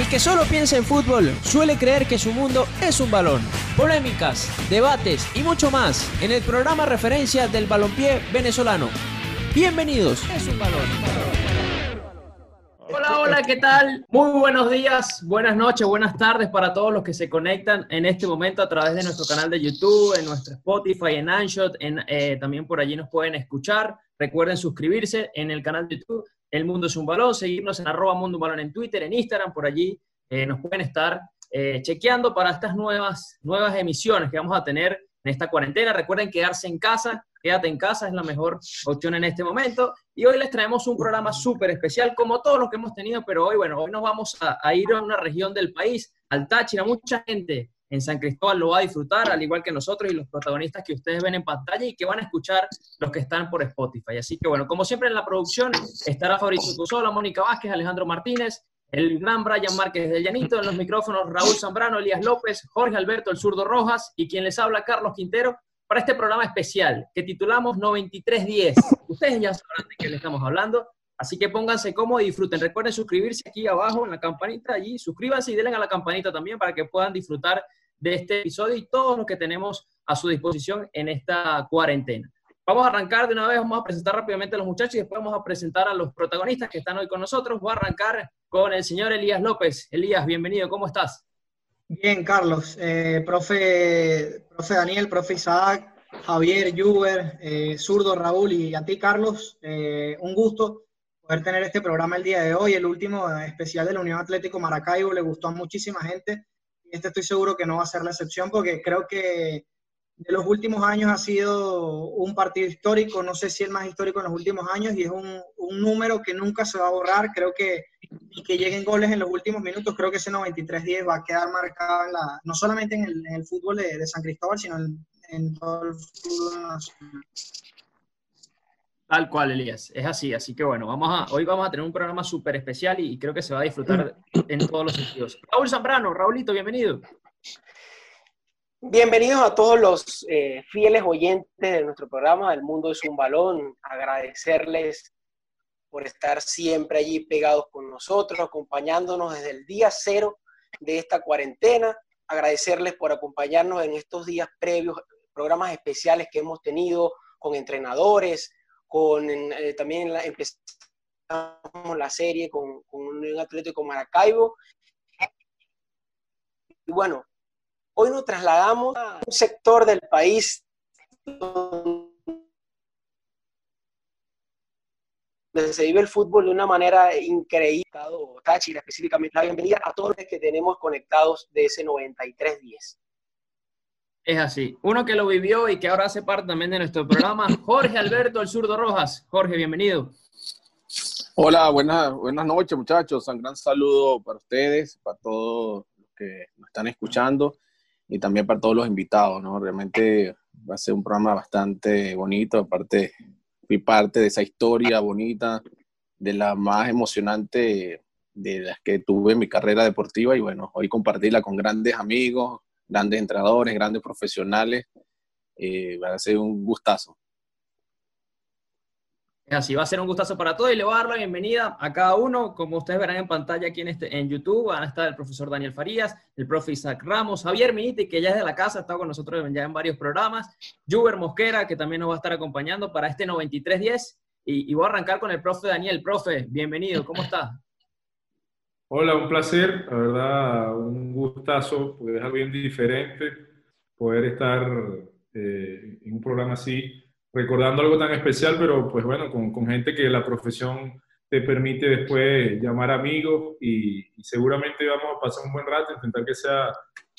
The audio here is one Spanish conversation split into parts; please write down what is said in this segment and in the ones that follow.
El que solo piensa en fútbol suele creer que su mundo es un balón. Polémicas, debates y mucho más en el programa referencia del balompié venezolano. Bienvenidos. Es un balón. Hola, hola, ¿qué tal? Muy buenos días, buenas noches, buenas tardes para todos los que se conectan en este momento a través de nuestro canal de YouTube, en nuestro Spotify, en Anshot, en, eh, también por allí nos pueden escuchar. Recuerden suscribirse en el canal de YouTube El Mundo es un Balón, seguirnos en arroba Mundo un Balón en Twitter, en Instagram, por allí eh, nos pueden estar eh, chequeando para estas nuevas, nuevas emisiones que vamos a tener en esta cuarentena. Recuerden quedarse en casa, quédate en casa, es la mejor opción en este momento. Y hoy les traemos un programa súper especial, como todos los que hemos tenido, pero hoy, bueno, hoy nos vamos a, a, ir a una región del país, al Táchira. Mucha gente en San Cristóbal lo va a disfrutar, al igual que nosotros y los protagonistas que ustedes ven en pantalla y que van a escuchar los que están por Spotify. Así que, bueno, como siempre en la producción estará Fabricio Cusola, Mónica Vázquez, Alejandro Martínez, el gran Brian Márquez del Llanito, en los micrófonos Raúl Zambrano, Elías López, Jorge Alberto El Zurdo Rojas y quien les habla Carlos Quintero para este programa especial que titulamos 9310. Ustedes ya sabrán de qué le estamos hablando, así que pónganse cómodos y disfruten. Recuerden suscribirse aquí abajo en la campanita, allí suscríbanse y denle a la campanita también para que puedan disfrutar de este episodio y todos los que tenemos a su disposición en esta cuarentena. Vamos a arrancar de una vez, vamos a presentar rápidamente a los muchachos y después vamos a presentar a los protagonistas que están hoy con nosotros. Voy a arrancar con el señor Elías López. Elías, bienvenido, ¿cómo estás? Bien, Carlos. Eh, profe, profe Daniel, profe Isaac, Javier, Juber, eh, Zurdo, Raúl y a ti, Carlos, eh, un gusto poder tener este programa el día de hoy, el último especial de la Unión Atlético Maracaibo. Le gustó a muchísima gente este estoy seguro que no va a ser la excepción porque creo que de los últimos años ha sido un partido histórico, no sé si el más histórico en los últimos años, y es un, un número que nunca se va a borrar. Creo que y que lleguen goles en los últimos minutos, creo que ese 93-10 va a quedar marcado en no solamente en el, fútbol de, de, San Cristóbal, sino en, en, todo el fútbol nacional. Tal cual, Elías, es así. Así que bueno, vamos a, hoy vamos a tener un programa súper especial y, y creo que se va a disfrutar en todos los sentidos. Raúl Zambrano, Raulito, bienvenido. Bienvenidos a todos los eh, fieles oyentes de nuestro programa El Mundo es un Balón. Agradecerles por estar siempre allí pegados con nosotros, acompañándonos desde el día cero de esta cuarentena. Agradecerles por acompañarnos en estos días previos, programas especiales que hemos tenido con entrenadores, con eh, también la, empezamos la serie con, con un Atlético Maracaibo. Y bueno, Hoy nos trasladamos a un sector del país donde se vive el fútbol de una manera increíble. Táchira, específicamente, la bienvenida a todos los que tenemos conectados de ese 9310. Es así. Uno que lo vivió y que ahora hace parte también de nuestro programa, Jorge Alberto El Zurdo Rojas. Jorge, bienvenido. Hola, buenas, buenas noches muchachos. Un gran saludo para ustedes, para todos los que nos están escuchando y también para todos los invitados, ¿no? Realmente va a ser un programa bastante bonito, aparte fui parte de esa historia bonita, de la más emocionante de las que tuve en mi carrera deportiva y bueno, hoy compartirla con grandes amigos, grandes entrenadores, grandes profesionales, eh, va a ser un gustazo. Así va a ser un gustazo para todos y le voy a dar la bienvenida a cada uno. Como ustedes verán en pantalla aquí en, este, en YouTube, van a estar el profesor Daniel Farías, el profe Isaac Ramos, Javier Miniti, que ya es de la casa, estado con nosotros ya en varios programas, Juber Mosquera, que también nos va a estar acompañando para este 9310. Y, y voy a arrancar con el profe Daniel. Profe, bienvenido, ¿cómo está? Hola, un placer, la verdad, un gustazo, porque es algo bien diferente poder estar eh, en un programa así recordando algo tan especial, pero pues bueno, con, con, gente que la profesión te permite después llamar amigos y, y, seguramente vamos a pasar un buen rato, intentar que sea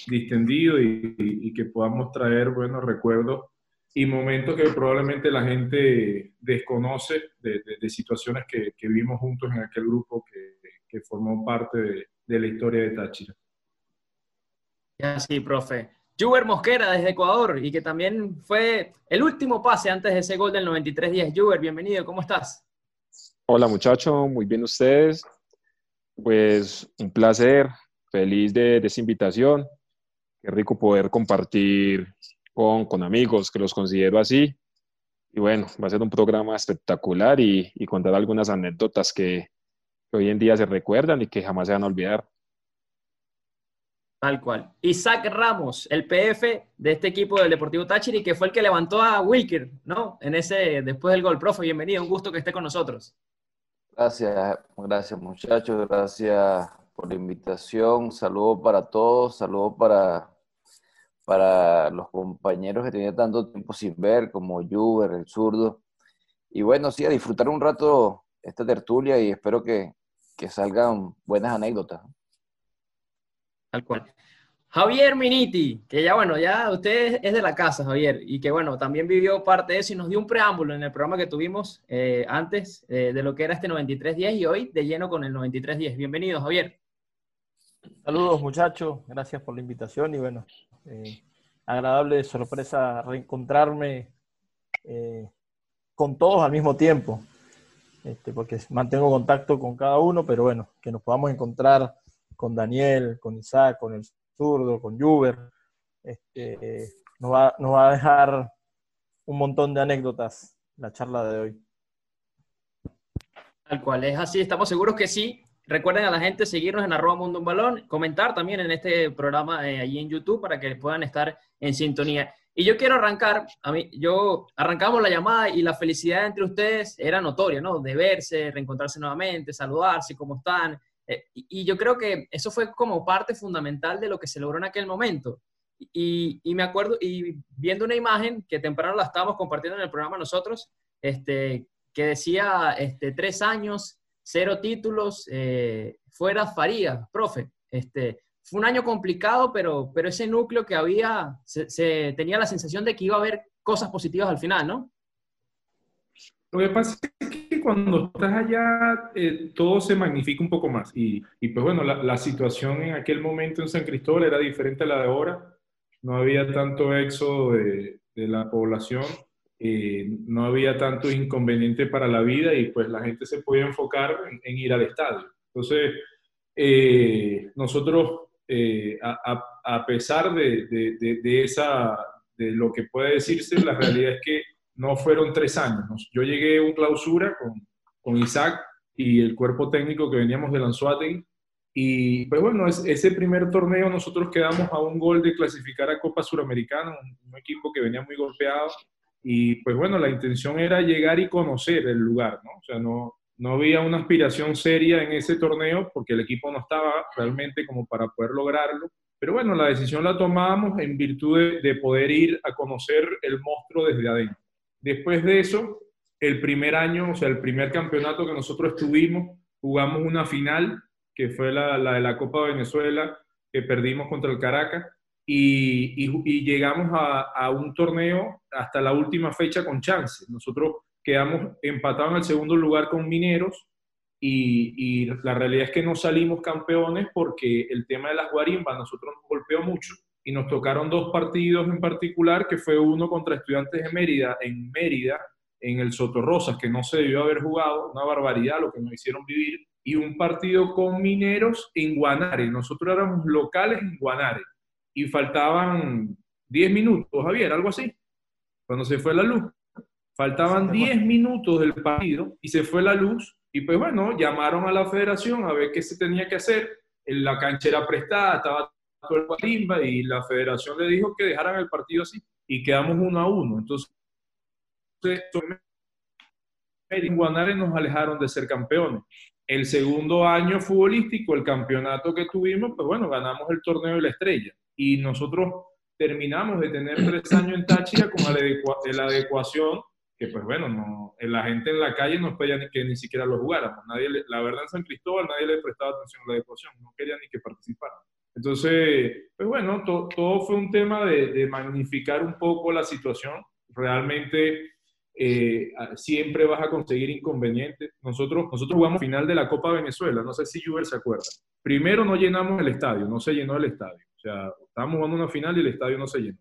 distendido y, y, y, que podamos traer buenos recuerdos y momentos que probablemente la gente desconoce de, de, de situaciones que, que, vivimos juntos en aquel grupo que, que formó parte de, de la historia de Táchira. Sí, profe. Juber Mosquera desde Ecuador y que también fue el último pase antes de ese gol del 93-10. Juber, bienvenido, ¿cómo estás? Hola muchacho, muy bien ustedes. Pues un placer, feliz de, de esa invitación. Qué rico poder compartir con, con, amigos, que los considero así. Y bueno, va a ser un programa espectacular y, y contar algunas anécdotas que, que hoy en día se recuerdan y que jamás se van a olvidar. Tal cual. Isaac Ramos, el PF de este equipo del Deportivo Táchira que fue el que levantó a Wilker, ¿no? En ese, después del gol. Profe, bienvenido, un gusto que esté con nosotros. Gracias, gracias muchachos, gracias por la invitación. Saludo para todos, saludo para, para los compañeros que tenía tanto tiempo sin ver, como Juber, el zurdo. Y bueno, sí, a disfrutar un rato esta tertulia y espero que, que salgan buenas anécdotas. Tal cual. Javier Miniti, que ya bueno, ya usted es de la casa, Javier, y que bueno, también vivió parte de eso y nos dio un preámbulo en el programa que tuvimos eh, antes eh, de lo que era este 9310 y hoy de lleno con el 9310. Bienvenido, Javier. Saludos muchachos, gracias por la invitación y bueno, eh, agradable sorpresa reencontrarme con todos al mismo tiempo, este, porque mantengo contacto con cada uno, pero bueno, que nos podamos encontrar con Daniel, con Isaac, con el zurdo, con Juber. Este, nos, va, nos va a dejar un montón de anécdotas la charla de hoy. Tal cual, es así, estamos seguros que sí. Recuerden a la gente seguirnos en arroba mundo un balón, comentar también en este programa eh, allí en YouTube para que puedan estar en sintonía. Y yo quiero arrancar, a mí, yo arrancamos la llamada y la felicidad entre ustedes era notoria, ¿no? De verse, reencontrarse nuevamente, saludarse, cómo están, eh, y, yo creo que eso fue como parte fundamental de lo que se logró en aquel momento. Y, me acuerdo, y viendo una imagen que temprano la estábamos compartiendo en el programa nosotros, este, que decía este, tres años, cero títulos, eh, fuera Faría, profe. Este, fue un año complicado, pero, pero ese núcleo que había, se tenía la sensación de que iba a haber cosas positivas al final, ¿no? Lo que pasa es que cuando estás allá eh, todo se magnifica un poco más. Y, y pues bueno, la, la, situación en aquel momento en San Cristóbal era diferente a la de ahora. No había tanto éxodo de, de la población, eh, no había tanto inconveniente para la vida y pues la gente se podía enfocar en, ir al estadio. Entonces, eh, nosotros, a, a, pesar de, de, de, esa, de lo que puede decirse, la realidad es que no fueron tres años. Yo llegué a un clausura con, con Isaac y el cuerpo técnico que veníamos de Lanzuategui. Y pues bueno, ese primer torneo nosotros quedamos a un gol de clasificar a Copa Suramericana, un, equipo que venía muy golpeado. Y pues bueno, la intención era llegar y conocer el lugar, ¿no? O sea, no, no había una aspiración seria en ese torneo porque el equipo no estaba realmente como para poder lograrlo. Pero bueno, la decisión la tomamos en virtud de, de poder ir a conocer el monstruo desde adentro. Después de eso, el primer año, o sea, el primer campeonato que nosotros tuvimos, jugamos una final, que fue la, de la Copa Venezuela, que perdimos contra el Caracas, y, llegamos a, un torneo hasta la última fecha con chance. Nosotros quedamos empatados en el segundo lugar con Mineros, y, y, la realidad es que no salimos campeones porque el tema de las guarimbas nosotros nos golpeó mucho y nos tocaron dos partidos en particular, que fue uno contra Estudiantes de Mérida, en Mérida, en el Soto Rosas, que no se debió haber jugado, una barbaridad lo que nos hicieron vivir, y un partido con Mineros en Guanare. Nosotros éramos locales en Guanare y faltaban 10 minutos, Javier, algo así, cuando se fue la luz. Faltaban 10 minutos del partido y se fue la luz y pues bueno, llamaron a la federación a ver qué se tenía que hacer. La cancha era prestada, estaba y la federación le dijo que dejaran el partido así y quedamos uno a uno. Entonces, en Guanare nos alejaron de ser campeones. El segundo año futbolístico, el campeonato que tuvimos, pues bueno, ganamos el torneo de la estrella. Y nosotros terminamos de tener tres años en Táchira con la, adecuación que pues bueno, no, la gente en la calle no pedía ni que ni siquiera lo jugáramos. Nadie la verdad en San Cristóbal nadie le prestaba atención a la adecuación, no quería ni que participaran. Entonces, pues bueno, todo fue un tema de, magnificar un poco la situación. Realmente eh, siempre vas a conseguir inconvenientes. Nosotros, nosotros jugamos final de la Copa Venezuela, no sé si Juber se acuerda. Primero no llenamos el estadio, no se llenó el estadio. O sea, estábamos jugando una final y el estadio no se llenó.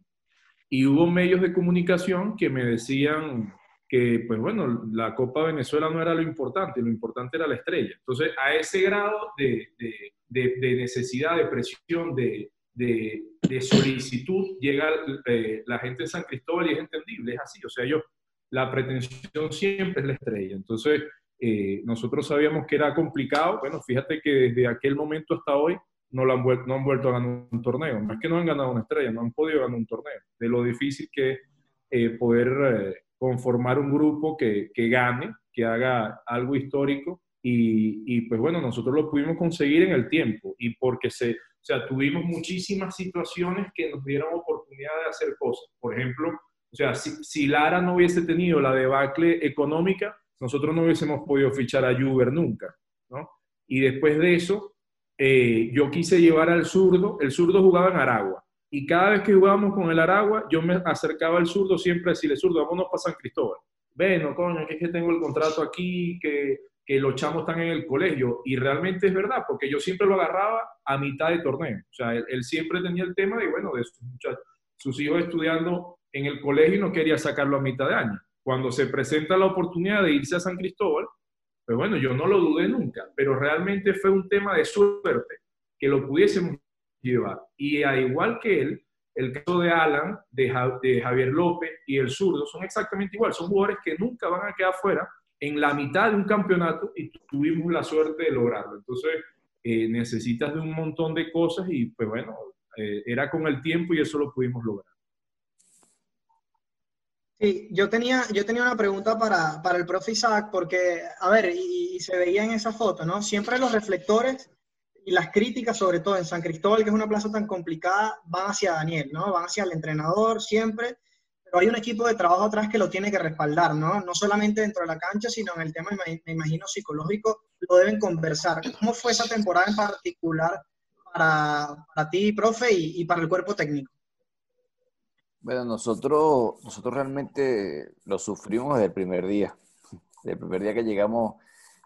Y hubo medios de comunicación que me decían que, pues bueno, la Copa Venezuela no era lo importante, lo importante era la estrella. Entonces, a ese grado de de, necesidad, de presión, de, de solicitud, llega eh, la gente de San Cristóbal y es entendible, es así. O sea, yo, la pretensión siempre es la estrella. Entonces, eh, nosotros sabíamos que era complicado. Bueno, fíjate que desde aquel momento hasta hoy no, lo han vuelto, no han vuelto a ganar un torneo. No es que no han ganado una estrella, no han podido ganar un torneo. De lo difícil que es eh, poder eh, conformar un grupo que, que, gane, que haga algo histórico. Y, y, pues bueno, nosotros lo pudimos conseguir en el tiempo y porque se, o sea, tuvimos muchísimas situaciones que nos dieron oportunidad de hacer cosas. Por ejemplo, o sea, si, si Lara no hubiese tenido la debacle económica, nosotros no hubiésemos podido fichar a Juber nunca, ¿no? Y después de eso, eh, yo quise llevar al zurdo, el zurdo jugaba en Aragua, y cada vez que jugábamos con el Aragua, yo me acercaba al zurdo siempre a decirle, zurdo, vámonos para San Cristóbal. Bueno, coño, que es que tengo el contrato aquí, que, que los chamos están en el colegio, y realmente es verdad, porque yo siempre lo agarraba a mitad de torneo. O sea, él, siempre tenía el tema de, bueno, de sus, sus hijos estudiando en el colegio y no quería sacarlo a mitad de año. Cuando se presenta la oportunidad de irse a San Cristóbal, pues bueno, yo no lo dudé nunca, pero realmente fue un tema de suerte que lo pudiésemos llevar. Y al igual que él, el caso de Alan, de, Javier López y el zurdo son exactamente igual. Son jugadores que nunca van a quedar fuera en la mitad de un campeonato y tuvimos la suerte de lograrlo. Entonces, eh, necesitas de un montón de cosas y pues bueno, eh, era con el tiempo y eso lo pudimos lograr. Sí, yo tenía, yo tenía una pregunta para, para el profe Isaac, porque, a ver, y, se veía en esa foto, ¿no? Siempre los reflectores y las críticas, sobre todo en San Cristóbal, que es una plaza tan complicada, van hacia Daniel, ¿no? Van hacia el entrenador siempre, pero hay un equipo de trabajo atrás que lo tiene que respaldar, ¿no? No solamente dentro de la cancha, sino en el tema, me imagino, psicológico, lo deben conversar. ¿Cómo fue esa temporada en particular para, para ti, profe, y, para el cuerpo técnico? Bueno, nosotros, nosotros realmente lo sufrimos desde el primer día. Desde el primer día que llegamos,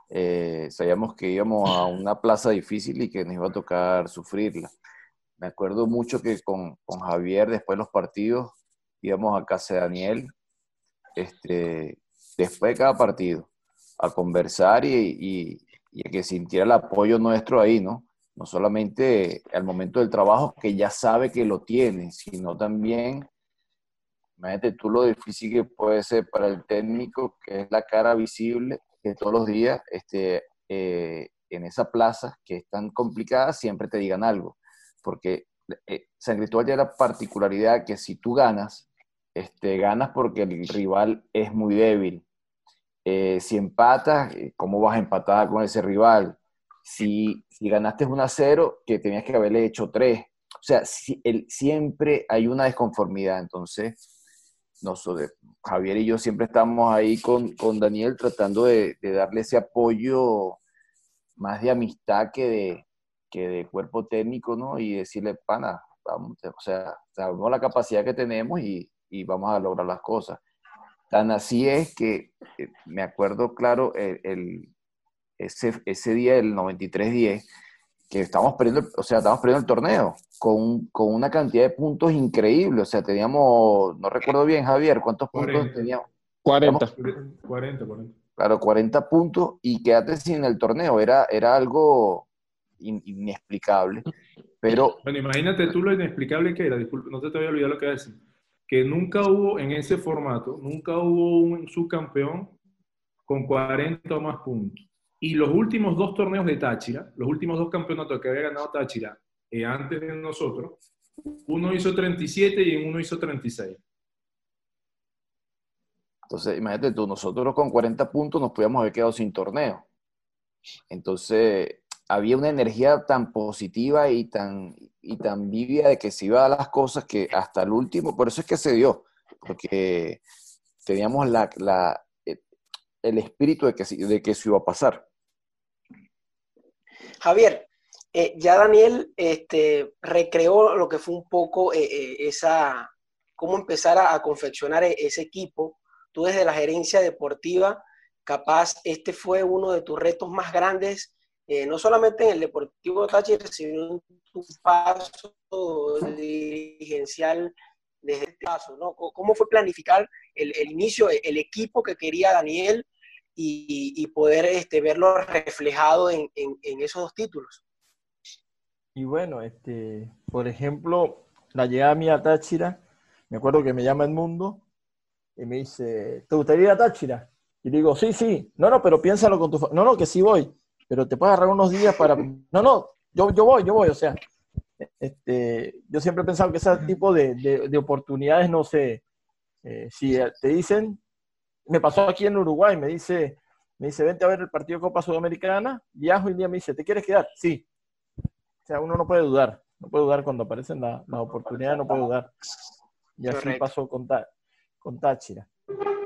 eh, sabíamos que íbamos a una plaza difícil y que nos iba a tocar sufrirla. Me acuerdo mucho que con, con Javier, después de los partidos, íbamos a casa de Daniel, este, después de cada partido, a conversar y, y, y a que sintiera el apoyo nuestro ahí, ¿no? No solamente al momento del trabajo, que ya sabe que lo tiene, sino también Imagínate tú lo difícil que puede ser para el técnico, que es la cara visible, que todos los días este, eh, en esa plaza que es tan complicada siempre te digan algo. Porque eh, San Cristóbal tiene la particularidad que si tú ganas, este, ganas porque el rival es muy débil. Eh, si empatas, eh, ¿cómo vas a empatar con ese rival? Si, si ganaste 1 a 0, que tenías que haberle hecho 3. O sea, si, siempre hay una desconformidad. Entonces, nosotros, Javier y yo siempre estamos ahí con, con Daniel tratando de, darle ese apoyo más de amistad que de, que de cuerpo técnico, ¿no? Y decirle, pana, vamos, o sea, sabemos la capacidad que tenemos y, y vamos a lograr las cosas. Tan así es que eh, me acuerdo claro el, ese, ese día, el 93-10, que estamos perdiendo, o sea, estamos perdiendo el torneo con, con, una cantidad de puntos increíble. O sea, teníamos, no recuerdo bien, Javier, ¿cuántos 40. puntos teníamos? 40. 40, 40. Claro, 40 puntos y quédate sin el torneo. Era, era algo in, inexplicable. Pero, bueno, imagínate tú lo inexplicable que era, disculpe, no te, te voy a olvidar lo que a decir, que nunca hubo en ese formato, nunca hubo un subcampeón con 40 o más puntos. Y los últimos dos torneos de Táchira, los últimos dos campeonatos que había ganado Táchira eh, antes de nosotros, uno hizo 37 y uno hizo 36. Entonces, imagínate tú, nosotros con 40 puntos nos podíamos haber quedado sin torneo. Entonces, había una energía tan positiva y tan, y tan vivia de que se iba a las cosas que hasta el último, por eso es que se dio, porque teníamos la, la, el espíritu de que, de que eso iba a pasar. Javier, eh, ya Daniel este, recreó lo que fue un poco eh, eh, esa, cómo empezar a, confeccionar ese equipo. Tú desde la gerencia deportiva, capaz este fue uno de tus retos más grandes, no solamente en el Deportivo Táchira, sino en tu paso dirigencial desde este paso, ¿no? ¿Cómo fue planificar el inicio, el equipo que quería Daniel y, poder este, verlo reflejado en, esos dos títulos. Y bueno, este, por ejemplo, la llegada mía a Táchira, me acuerdo que me llama Edmundo y me dice, ¿te gustaría ir a Táchira? Y digo, sí, sí, no, no, pero piénsalo con tu... No, no, que sí voy, pero te puedes agarrar unos días para... No, no, yo, yo voy, yo voy, o sea, este, yo siempre he pensado que ese tipo de, de, oportunidades, no sé, eh, si te dicen, me pasó aquí en Uruguay, me dice, me dice, vente a ver el partido de Copa Sudamericana, viajo y día me dice, ¿te quieres quedar? Sí. O sea, uno no puede dudar, no puede dudar cuando aparecen las oportunidades, no puede dudar. Y así pasó con, con Táchira.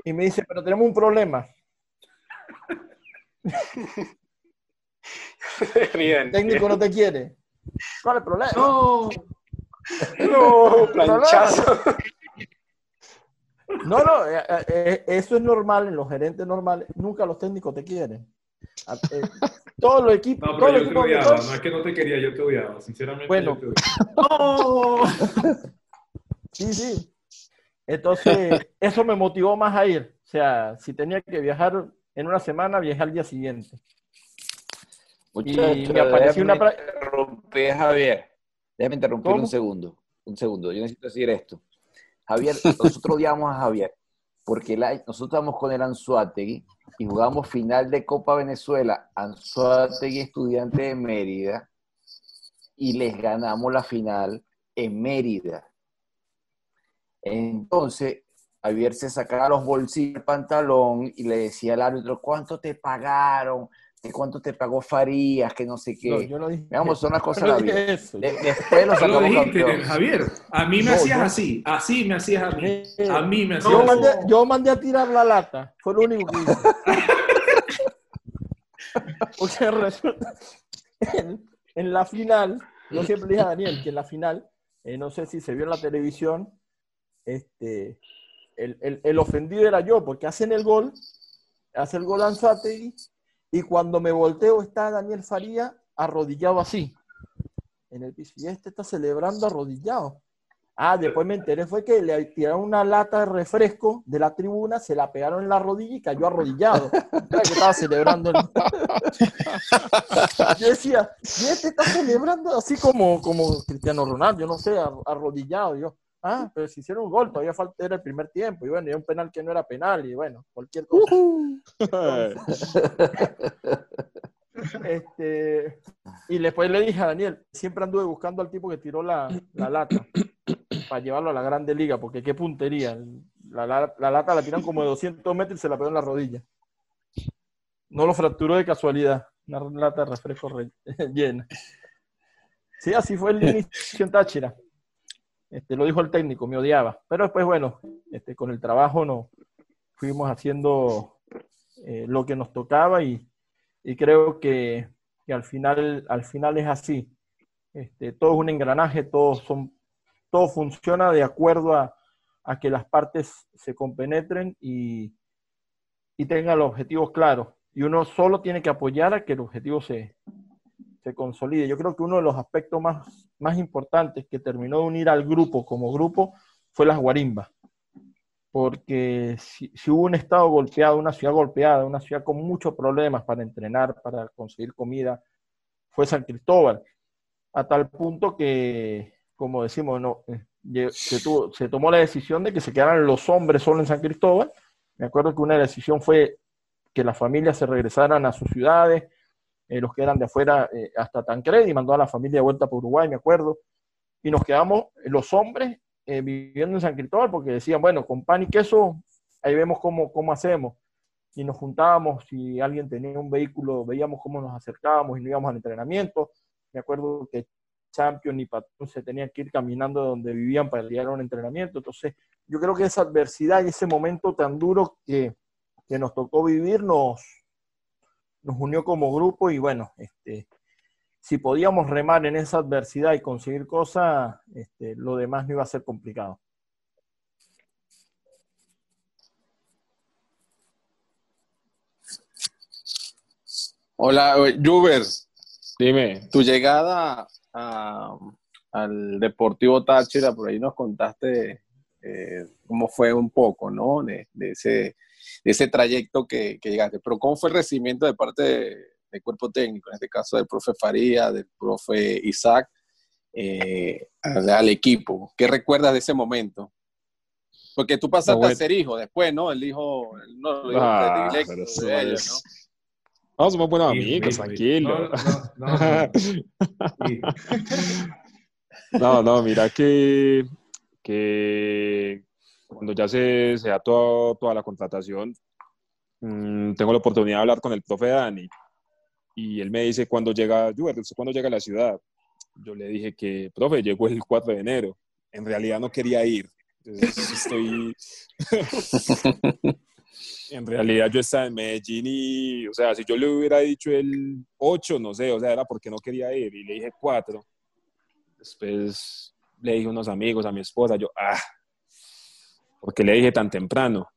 Y me dice, pero tenemos un problema. el técnico no te quiere. ¿Cuál es el problema? No, no, planchazo. No, no, eh, eh, eh, eso es normal en los gerentes normales. Nunca los técnicos te quieren. todos los equipos. No, pero yo te odiaba. No es que no te quería, yo te odiaba. Sinceramente. Bueno. Yo te Sí, sí. Entonces, eso me motivó más a ir. O sea, si tenía que viajar en una semana, viajé al día siguiente. y me apareció una. Interrumpir, Javier. Déjame interrumpir un segundo. Un segundo. Yo necesito decir esto. Javier, nosotros odiamos a Javier porque nosotros estamos con el Anzuategui y jugamos final de Copa Venezuela, Anzuategui estudiante de Mérida, y les ganamos la final en Mérida. Entonces, Javier se sacaba los bolsillos del pantalón y le decía al árbitro, ¿cuánto te pagaron? ¿De cuánto te pagó Farías? Que no sé qué. No, yo no dije, Veamos, son las cosas de la vida. después lo sacamos dijiste, Javier, a mí me hacías así, así me hacías a mí. A mí me hacías yo mandé, yo mandé a tirar la lata, fue lo único que hice. Porque resulta, en, en, la final, yo siempre dije a Daniel que en la final, eh, no sé si se vio en la televisión, este, el, el, ofendido era yo, porque hacen el gol, hace el gol Anzuategui, y cuando me volteo está Daniel Faría arrodillado así, en el piso. Y este está celebrando arrodillado. Ah, después me enteré fue que le tiraron una lata de refresco de la tribuna, se la pegaron en la rodilla y cayó arrodillado. Que estaba celebrando. Yo decía, y este está celebrando así como, como Cristiano Ronaldo, yo no sé, arrodillado. Yo, Ah, pero si hicieron un gol, todavía falta, era el primer tiempo. Y bueno, y un penal que no era penal, y bueno, cualquier cosa. este, y después le dije a Daniel, siempre anduve buscando al tipo que tiró la, la lata para llevarlo a la grande liga, porque qué puntería. La, la, la, lata la tiran como de 200 metros y se la pegó en la rodilla. No lo fracturó de casualidad. Una lata de refresco llena. Sí, así fue el inicio en Táchira. Este, lo dijo el técnico, me odiaba. Pero después, bueno, este, con el trabajo no, fuimos haciendo eh, lo que nos tocaba y, creo que, al, final, al final es así. Este, todo es un engranaje, todo, son, todo funciona de acuerdo a, que las partes se compenetren y, y tengan los objetivos claros. Y uno solo tiene que apoyar a que el objetivo se, consolide. Yo creo que uno de los aspectos más, más importantes que terminó de unir al grupo como grupo fue las guarimbas. Porque si, hubo un estado golpeado, una ciudad golpeada, una ciudad con muchos problemas para entrenar, para conseguir comida, fue San Cristóbal. A tal punto que, como decimos, no, eh, se, se tomó la decisión de que se quedaran los hombres solo en San Cristóbal. Me acuerdo que una decisión fue que las familias se regresaran a sus ciudades, eh, los que eran de afuera eh, hasta Tancred y mandó a la familia de vuelta por Uruguay, me acuerdo. Y nos quedamos los hombres eh, viviendo en San Cristóbal porque decían, bueno, con pan y queso, ahí vemos cómo, cómo hacemos. Y nos juntábamos, si alguien tenía un vehículo, veíamos cómo nos acercábamos y no íbamos al entrenamiento. Me acuerdo que Champion y Patrón se tenían que ir caminando donde vivían para llegar a un entrenamiento. Entonces, yo creo que esa adversidad y ese momento tan duro que, que nos tocó vivir nos, nos unió como grupo y bueno, este, si podíamos remar en esa adversidad y conseguir cosas, este, lo demás no iba a ser complicado. Hola, Juber. Dime. Tu llegada al Deportivo Táchira, por ahí nos contaste eh, cómo fue un poco, ¿no? de ese ese trayecto que, llegaste. Pero ¿cómo fue el recibimiento de parte del cuerpo técnico, en este caso del profe Faría, del profe Isaac, eh, al, equipo? ¿Qué recuerdas de ese momento? Porque tú pasaste a ser hijo después, ¿no? El hijo, no, el hijo ah, de ellos, ¿no? No, somos buenos amigos, tranquilo. No, no, no, no. Sí. No, no, mira que, que cuando ya se, se da todo- toda la contratación, mm, tengo la oportunidad de hablar con el profe Dani y él me dice cuando llega, Juber, ¿usted cuándo llega a la ciudad? Yo le dije que, profe, llegó el 4 de enero. En realidad no quería ir. Entonces, estoy... en realidad yo estaba en Medellín y, o sea, si yo le hubiera dicho el 8, no sé, o sea, era porque no quería ir y le dije 4. Después le dije a unos amigos, a mi esposa, yo, ah, porque le dije tan temprano.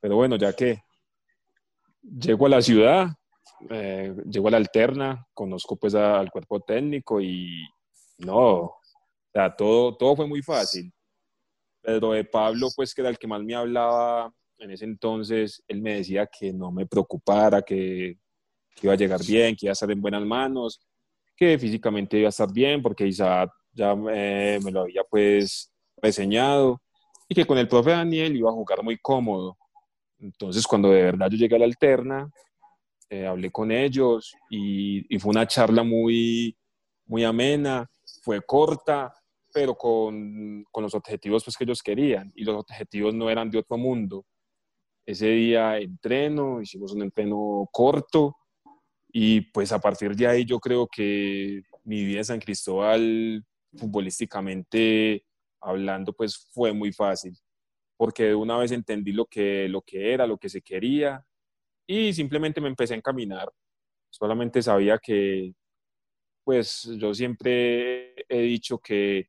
Pero bueno, ya que llego a la ciudad, eh, llego a la alterna, conozco pues a- al cuerpo técnico y no, o sea, todo, todo fue muy fácil. Pedro de Pablo, pues que era el que más me hablaba en ese entonces, él me decía que no me preocupara, que, que iba a llegar bien, que iba a estar en buenas manos, que físicamente iba a estar bien, porque Isaac ya me, me lo había pues reseñado, y que con el profe Daniel iba a jugar muy cómodo. Entonces, cuando de verdad yo llegué a la alterna, eh, hablé con ellos y, y fue una charla muy, muy amena, fue corta, pero con, con los objetivos pues, que ellos querían. Y los objetivos no eran de otro mundo. Ese día entreno, hicimos un entreno corto y pues a partir de ahí yo creo que mi vida en San Cristóbal futbolísticamente hablando pues fue muy fácil porque de una vez entendí lo que, lo que era, lo que se quería y simplemente me empecé a encaminar. Solamente sabía que pues yo siempre he dicho que,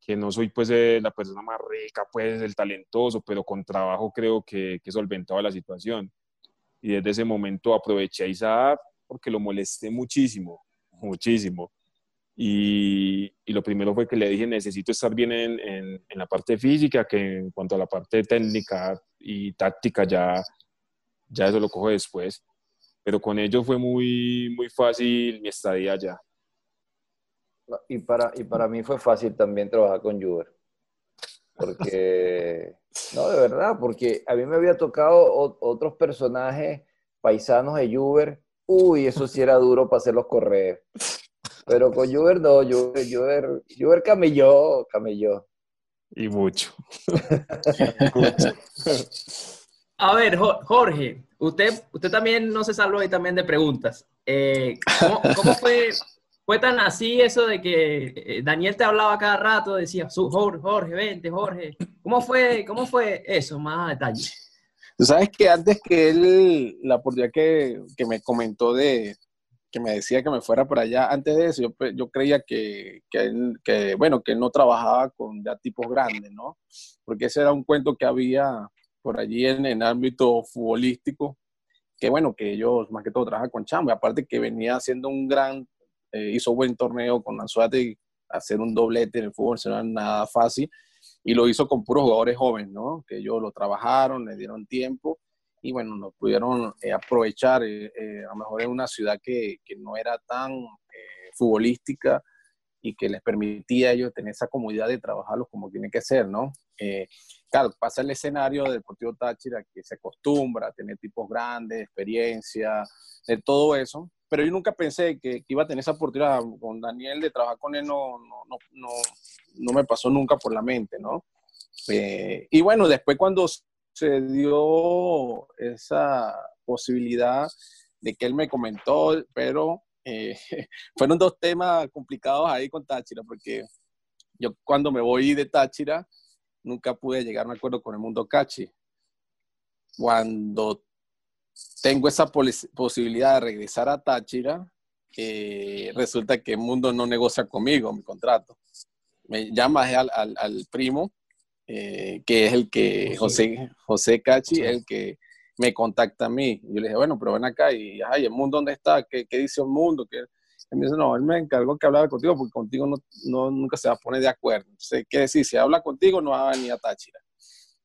que no soy pues eh, la persona más rica, pues el talentoso, pero con trabajo creo que, que solventaba la situación. Y desde ese momento aproveché a Isaac porque lo molesté muchísimo, muchísimo. Y, y lo primero fue que le dije, necesito estar bien en, en, en la parte física, que en cuanto a la parte técnica y táctica ya, ya eso lo cojo después. Pero con ellos fue muy, muy fácil mi estadía allá. Y para, y para mí fue fácil también trabajar con Juber. Porque, no, de verdad, porque a mí me había tocado o- otros personajes paisanos de Juber. Uy, eso sí era duro para hacer los correos. Pero con Juber no, Juber, Juber, Juber camelló, camelló. Y mucho. A ver, Jo- Jorge, usted, usted también no se salvó ahí también de preguntas. Eh, ¿cómo, cómo fue, fue tan así eso de que eh, Daniel te hablaba cada rato, decía, "Su- Jorge, Jorge, vente, Jorge? ¿Cómo fue, cómo fue eso, más detalle? Tú sabes que antes que él, la oportunidad que, que me comentó de que me decía que me fuera para allá, antes de eso yo, pe- yo creía que, que, él- que, bueno, que él no trabajaba con ya tipos grandes, ¿no? Porque ese era un cuento que había por allí en el ámbito futbolístico, que bueno, que ellos más que todo trabajan con Chambo, y aparte que venía haciendo un gran, eh, hizo buen torneo con Anzuate, hacer un doblete en el fútbol no era nada fácil, y lo hizo con puros jugadores jóvenes, ¿no? Que ellos lo trabajaron, le dieron tiempo y bueno, nos pudieron eh, aprovechar eh, eh, a lo mejor en una ciudad que, que no era tan eh, futbolística y que les permitía a ellos tener esa comodidad de trabajarlos como tiene que ser, ¿no? Eh, claro, pasa el escenario del Deportivo Táchira que se acostumbra a tener tipos grandes, experiencia, de todo eso, pero yo nunca pensé que, que iba a tener esa oportunidad con Daniel de trabajar con él, no, no, no, no, no me pasó nunca por la mente, ¿no? Eh, y bueno, después cuando se dio esa posibilidad de que él me comentó, pero eh, fueron dos temas complicados ahí con Táchira, porque yo cuando me voy de Táchira nunca pude llegar a un acuerdo con el mundo Cachi. Cuando tengo esa pos- posibilidad de regresar a Táchira, eh, resulta que el mundo no negocia conmigo mi contrato. Me llama al, al, al primo, eh, que es el que, José, José Cachi, el que me contacta a mí. Yo le dije, bueno, pero ven acá y, ay, ¿el mundo dónde está? ¿Qué, qué dice el mundo? ¿Qué? Él me dice, no, él me encargó que hablara contigo porque contigo no, no, nunca se va a poner de acuerdo. Entonces, ¿qué decir? Si habla contigo, no va a venir a Táchira.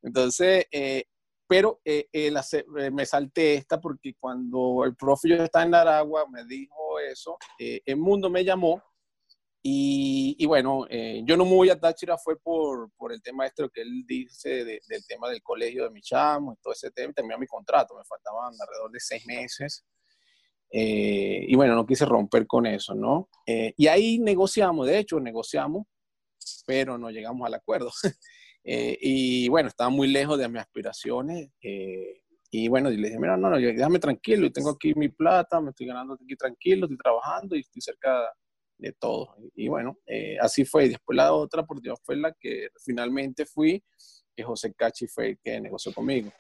Entonces, eh, pero eh, eh, la, eh, me salté esta porque cuando el profe yo estaba en Aragua me dijo eso, eh, el mundo me llamó y, y bueno, eh, yo no me voy a Táchira fue por, por el tema este que él dice de, del tema del colegio de mi chamo y todo ese tema, terminó mi contrato, me faltaban alrededor de seis meses Eh, y bueno, no quise romper con eso, ¿no? Eh, y ahí negociamos, de hecho, negociamos, pero no llegamos al acuerdo. Eh, y bueno, estaba muy lejos de mis aspiraciones. y bueno, y le dije, mira, no, no, déjame tranquilo, tengo aquí mi plata, me estoy ganando aquí tranquilo, estoy trabajando y estoy cerca de todo. Y, bueno, así fue. Después la otra oportunidad fue la que finalmente fui, que José Cachi fue el que negoció conmigo.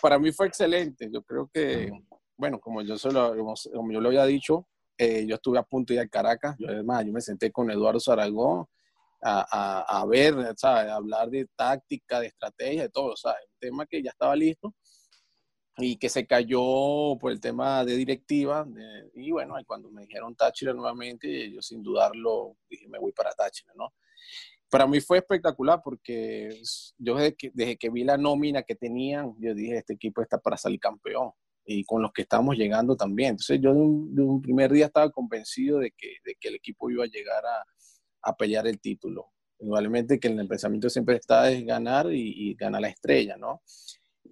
para mí fue excelente. Yo creo que bueno, como yo, solo, como yo lo había dicho, eh, yo estuve a punto de ir a Caracas. Yo, además, yo me senté con Eduardo Zaragón a, a, a ver, ¿sabes? A hablar de táctica, de estrategia, de todo, ¿sabes? Un tema que ya estaba listo y que se cayó por el tema de directiva. y bueno, cuando me dijeron Táchira nuevamente, yo sin dudarlo dije, me voy para Táchira, ¿no? Para mí fue espectacular porque yo desde que, desde que vi la nómina que tenían, yo dije, este equipo está para salir campeón y con los que estamos llegando también. Entonces yo de un, primer día estaba convencido de que, de que, el equipo iba a llegar a, a pelear el título. Igualmente que el pensamiento siempre está es ganar y, ganar la estrella, ¿no?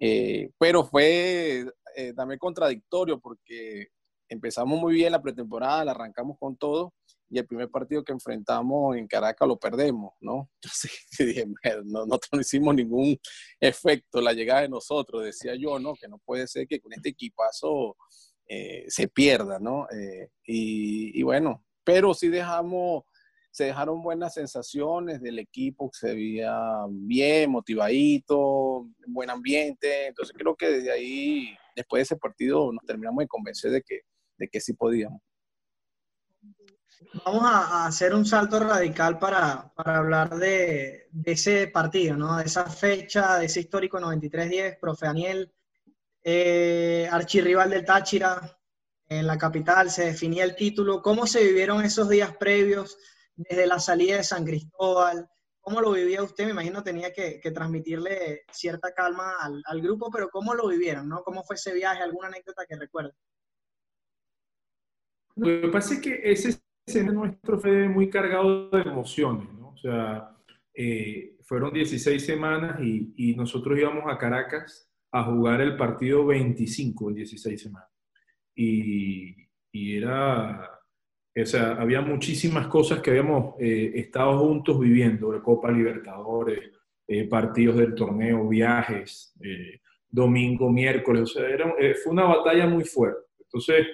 Eh, pero fue eh, también contradictorio porque empezamos muy bien la pretemporada, la arrancamos con todo y el primer partido que enfrentamos en Caracas lo perdemos, ¿no? Entonces dije, no, no, hicimos ningún efecto la llegada de nosotros, decía yo, ¿no? Que no puede ser que con este equipazo eh, se pierda, ¿no? Eh, y, bueno, pero sí dejamos, se dejaron buenas sensaciones del equipo, se veía bien, motivadito, buen ambiente, entonces creo que desde ahí, después de ese partido, nos terminamos de convencer de que, de que sí podíamos. Vamos a, hacer un salto radical para, hablar de, ese partido, ¿no? De esa fecha, de ese histórico 93-10, profe Daniel, eh, archirrival del Táchira, en la capital, se definía el título. ¿Cómo se vivieron esos días previos desde la salida de San Cristóbal? ¿Cómo lo vivía usted? Me imagino tenía que, transmitirle cierta calma al, grupo, pero ¿cómo lo vivieron? ¿no? ¿Cómo fue ese viaje? ¿Alguna anécdota que recuerde? Lo que pasa es que ese nuestro fue muy cargado de emociones, ¿no? O sea, eh, fueron 16 semanas y, nosotros íbamos a Caracas a jugar el partido 25 en 16 semanas. Y era, o sea, había muchísimas cosas que habíamos eh, estado juntos viviendo, Copa Libertadores, eh, partidos del torneo, viajes, domingo, miércoles, o sea, era, fue una batalla muy fuerte. Entonces,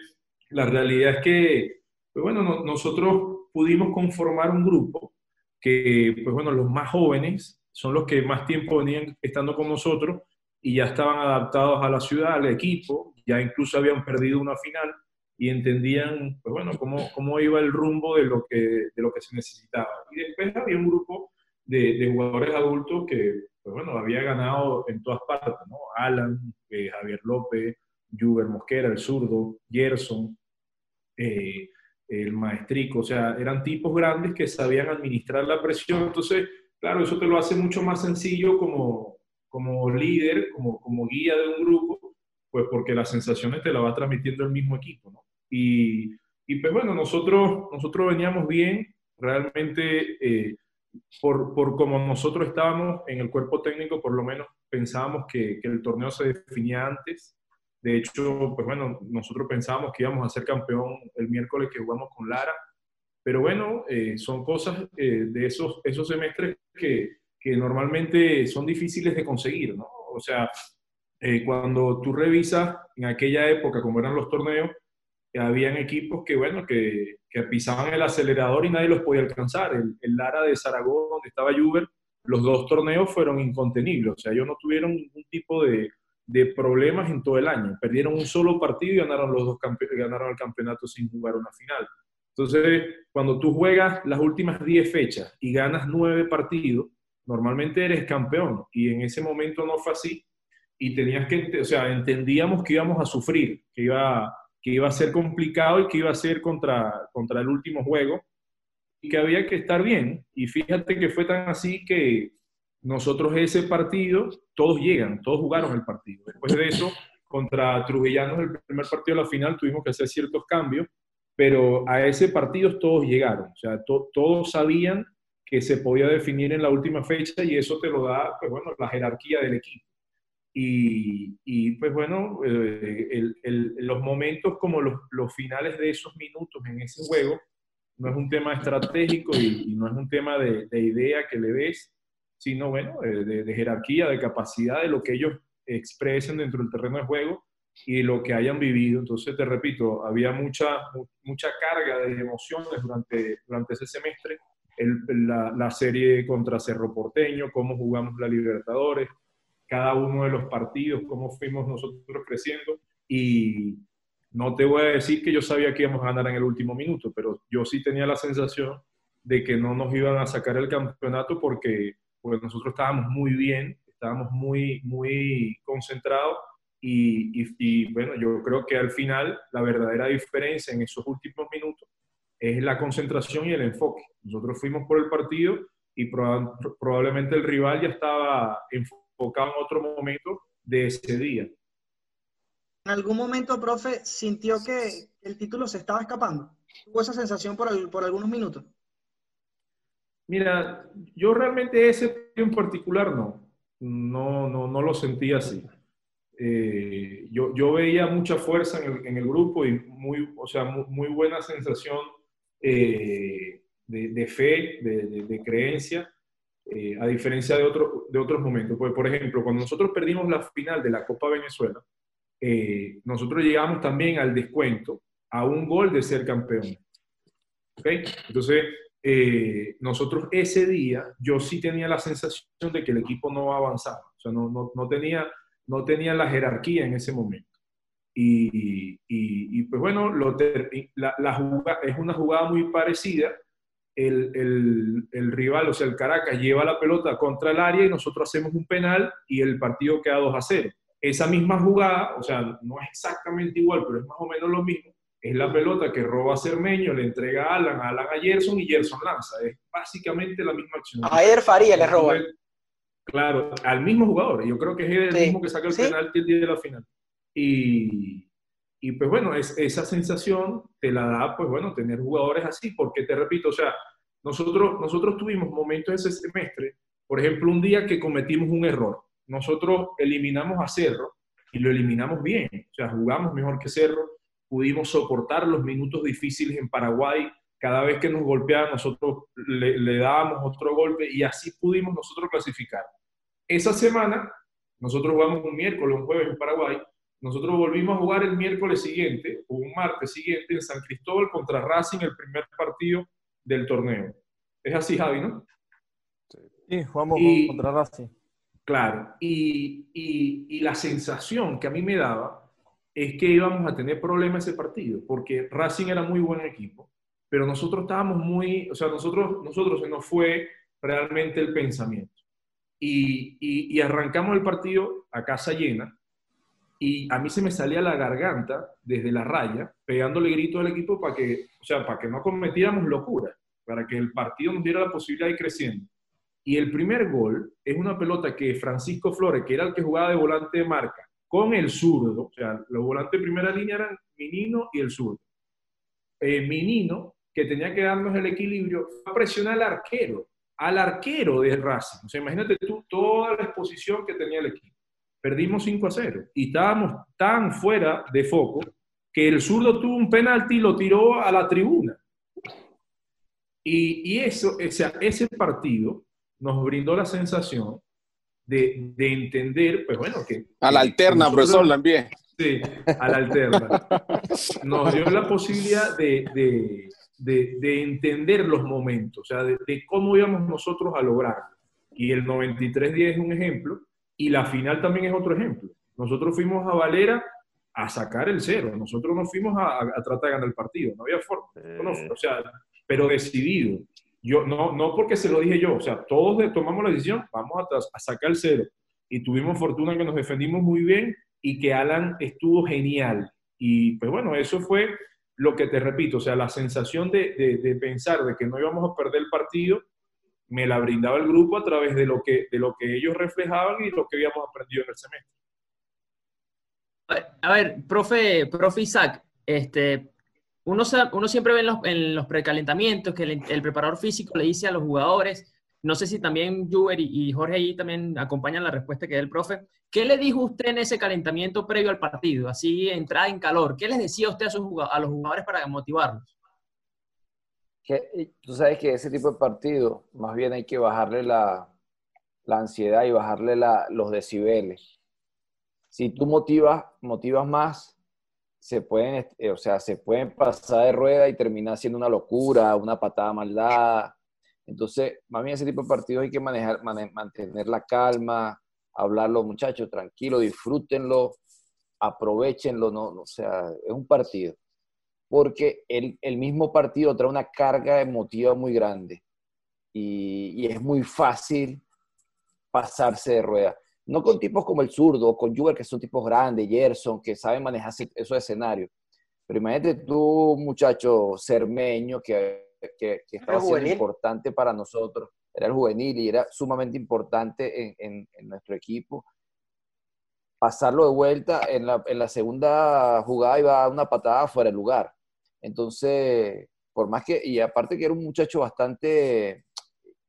la realidad es que pues bueno, nosotros pudimos conformar un grupo que, pues bueno, los más jóvenes son los que más tiempo venían estando con nosotros y ya estaban adaptados a la ciudad, al equipo, ya incluso habían perdido una final y entendían, pues bueno, cómo, cómo iba el rumbo de lo, que, de lo que se necesitaba. Y después había un grupo de, de jugadores adultos que, pues bueno, había ganado en todas partes, ¿no? Alan, eh, Javier López, Juber Mosquera, el zurdo, Gerson, eh, el maestrico, o sea, eran tipos grandes que sabían administrar la presión, entonces, claro, eso te lo hace mucho más sencillo como, como líder, como, como guía de un grupo, pues porque las sensaciones te las va transmitiendo el mismo equipo, ¿no? Y, y pues bueno, nosotros, nosotros veníamos bien, realmente eh, por, por como nosotros estábamos en el cuerpo técnico, por lo menos pensábamos que, que el torneo se definía antes, de hecho, pues bueno, nosotros pensábamos que íbamos a ser campeón el miércoles que jugamos con Lara, pero bueno, eh, son cosas eh, de esos, esos semestres que, que, normalmente son difíciles de conseguir, ¿no? O sea, eh, cuando tú revisas en aquella época, como eran los torneos, habían equipos que, bueno, que, que, pisaban el acelerador y nadie los podía alcanzar. El, el Lara de Zaragoza, donde estaba Juber, los dos torneos fueron incontenibles, o sea, ellos no tuvieron ningún tipo de, de problemas en todo el año. Perdieron un solo partido y ganaron los dos ganaron el campeonato sin jugar una final. Entonces, cuando tú juegas las últimas 10 fechas y ganas 9 partidos, normalmente eres campeón y en ese momento no fue así y tenías que, o sea, entendíamos que íbamos a sufrir, que iba, que iba a ser complicado y que iba a ser contra, contra el último juego y que había que estar bien. Y fíjate que fue tan así que nosotros ese partido, todos llegan, todos jugaron el partido. Después de eso, contra Trujillanos, el primer partido de la final, tuvimos que hacer ciertos cambios, pero a ese partido todos llegaron. O sea, todos sabían que se podía definir en la última fecha y eso te lo da, pues bueno, la jerarquía del equipo. Y, pues bueno, eh, los momentos como los, finales de esos minutos en ese juego no es un tema estratégico y, no es un tema de, de, idea que le des, sino bueno, de, jerarquía, de capacidad, de lo que ellos expresen dentro del terreno de juego y lo que hayan vivido. Entonces, te repito, había mucha, mucha carga de emociones durante, durante ese semestre. La, la, serie contra Cerro Porteño, cómo jugamos la Libertadores, cada uno de los partidos, cómo fuimos nosotros creciendo. Y no te voy a decir que yo sabía que íbamos a ganar en el último minuto, pero yo sí tenía la sensación de que no nos iban a sacar el campeonato porque, porque nosotros estábamos muy bien, estábamos muy, muy concentrados y, y, y, bueno, yo creo que al final la verdadera diferencia en esos últimos minutos es la concentración y el enfoque. Nosotros fuimos por el partido y proba probablemente el rival ya estaba enfocado en otro momento de ese día. ¿En algún momento, profe, sintió que el título se estaba escapando? ¿Tuvo esa sensación por, el, por algunos minutos? Mira, yo realmente ese en particular no. No, no, no lo sentí así. Eh, yo, yo, veía mucha fuerza en el, en el, grupo y muy, o sea, muy, muy buena sensación eh, de, de, fe, de, de creencia, eh, a diferencia de, otro, de otros momentos. Pues, por ejemplo, cuando nosotros perdimos la final de la Copa Venezuela, eh, nosotros llegamos también al descuento, a un gol de ser campeón. ¿Okay? Entonces, nosotros ese día, yo sí tenía la sensación de que el equipo no avanzaba, o sea, no, no, no tenía no tenían la jerarquía en ese momento. Y, y, pues bueno, lo la jugada, es una jugada muy parecida. El, el, el, rival, o sea, el Caracas, lleva la pelota contra el área y nosotros hacemos un penal y el partido queda 2 a 0. Esa misma jugada, o sea, no es exactamente igual, pero es más o menos lo mismo. Es la pelota que roba a Cermeño, le entrega a Alan, a Alan a Gerson y Gerson lanza. Es básicamente la misma acción. A Eder Faría le roba. Claro, al mismo jugador. Yo creo que es el sí. mismo que saca el ¿Sí? penalti el día de la final. Y, y pues bueno, es, esa sensación te la da, pues bueno, tener jugadores así, porque te repito, o sea, nosotros, nosotros tuvimos momentos ese semestre, por ejemplo, un día que cometimos un error. Nosotros eliminamos a Cerro y lo eliminamos bien, o sea, jugamos mejor que Cerro, pudimos soportar los minutos difíciles en Paraguay, cada vez que nos golpeaban nosotros le, le dábamos otro golpe y así pudimos nosotros clasificar. Esa semana, nosotros jugamos un miércoles, un jueves en Paraguay, nosotros volvimos a jugar el miércoles siguiente, o un martes siguiente, en San Cristóbal contra Racing, el primer partido del torneo. Es así, Javi, ¿no? Sí, jugamos y, contra Racing. Claro, y, y, y, la sensación que a mí me daba es que íbamos a tener problemas ese partido, porque Racing era muy buen equipo, pero nosotros estábamos muy, o sea, nosotros, nosotros se nos fue realmente el pensamiento y, y, y, arrancamos el partido a casa llena y a mí se me salía la garganta desde la raya pegándole grito al equipo para que, o sea, para que no cometiéramos locura, para que el partido nos diera la posibilidad de ir creciendo. Y el primer gol es una pelota que Francisco Flores, que era el que jugaba de volante de marca, con el zurdo, o sea, los volantes de primera línea eran Minino y el zurdo. Eh, Minino, que tenía que darnos el equilibrio, presionar al arquero al arquero de Racing. O sea, imagínate tú toda la exposición que tenía el equipo. Perdimos 5 a 0 y estábamos tan fuera de foco que el zurdo tuvo un penalti y lo tiró a la tribuna. Y, y eso, o sea, ese partido nos brindó la sensación de, de, entender, pues bueno, que... A la alterna, nosotros, profesor, envié. Sí, a la alterna. Nos dio la posibilidad de, de de, de, entender los momentos, o sea, de, de, cómo íbamos nosotros a lograrlo. Y el 93-10 es un ejemplo, y la final también es otro ejemplo. Nosotros fuimos a Valera a sacar el cero, nosotros no fuimos a, a, tratar de ganar el partido, no había forma, no, o sea, pero decidido. Yo, no, no porque se lo dije yo, o sea, todos tomamos la decisión, vamos a, a sacar el cero. Y tuvimos fortuna que nos defendimos muy bien y que Alan estuvo genial. Y pues bueno, eso fue lo que te repito, o sea, la sensación de, de, de, pensar de que no íbamos a perder el partido, me la brindaba el grupo a través de lo que, de lo que ellos reflejaban y lo que habíamos aprendido en el semestre. A ver, profe, profe Isaac, este, uno, uno siempre ve en los, en los precalentamientos que el, preparador físico le dice a los jugadores no sé si también Juber y, Jorge ahí también acompañan la respuesta que da el profe. ¿Qué le dijo usted en ese calentamiento previo al partido? Así, entrada en calor. ¿Qué les decía usted a, sus, a los jugadores para motivarlos? Tú sabes que ese tipo de partido, más bien hay que bajarle la, la ansiedad y bajarle la, los decibeles. Si tú motivas, motivas más, se pueden, o sea, se pueden pasar de rueda y terminar siendo una locura, una patada maldada. Entonces, más bien ese tipo de partidos hay que manejar, mantener la calma, hablarlo, muchachos, tranquilo, disfrútenlo, aprovechenlo, ¿no? O sea, es un partido. Porque el, el mismo partido trae una carga emotiva muy grande y, y, es muy fácil pasarse de rueda. No con tipos como el zurdo, con Juber, que son tipos grandes, Gerson, que saben manejar esos escenarios. Pero imagínate tú, muchacho cermeño, que, que, que estaba siendo importante para nosotros. Era el juvenil y era sumamente importante en, en, nuestro equipo. Pasarlo de vuelta, en la, en la segunda jugada iba a una patada fuera del lugar. Entonces, por más que, y aparte que era un muchacho bastante,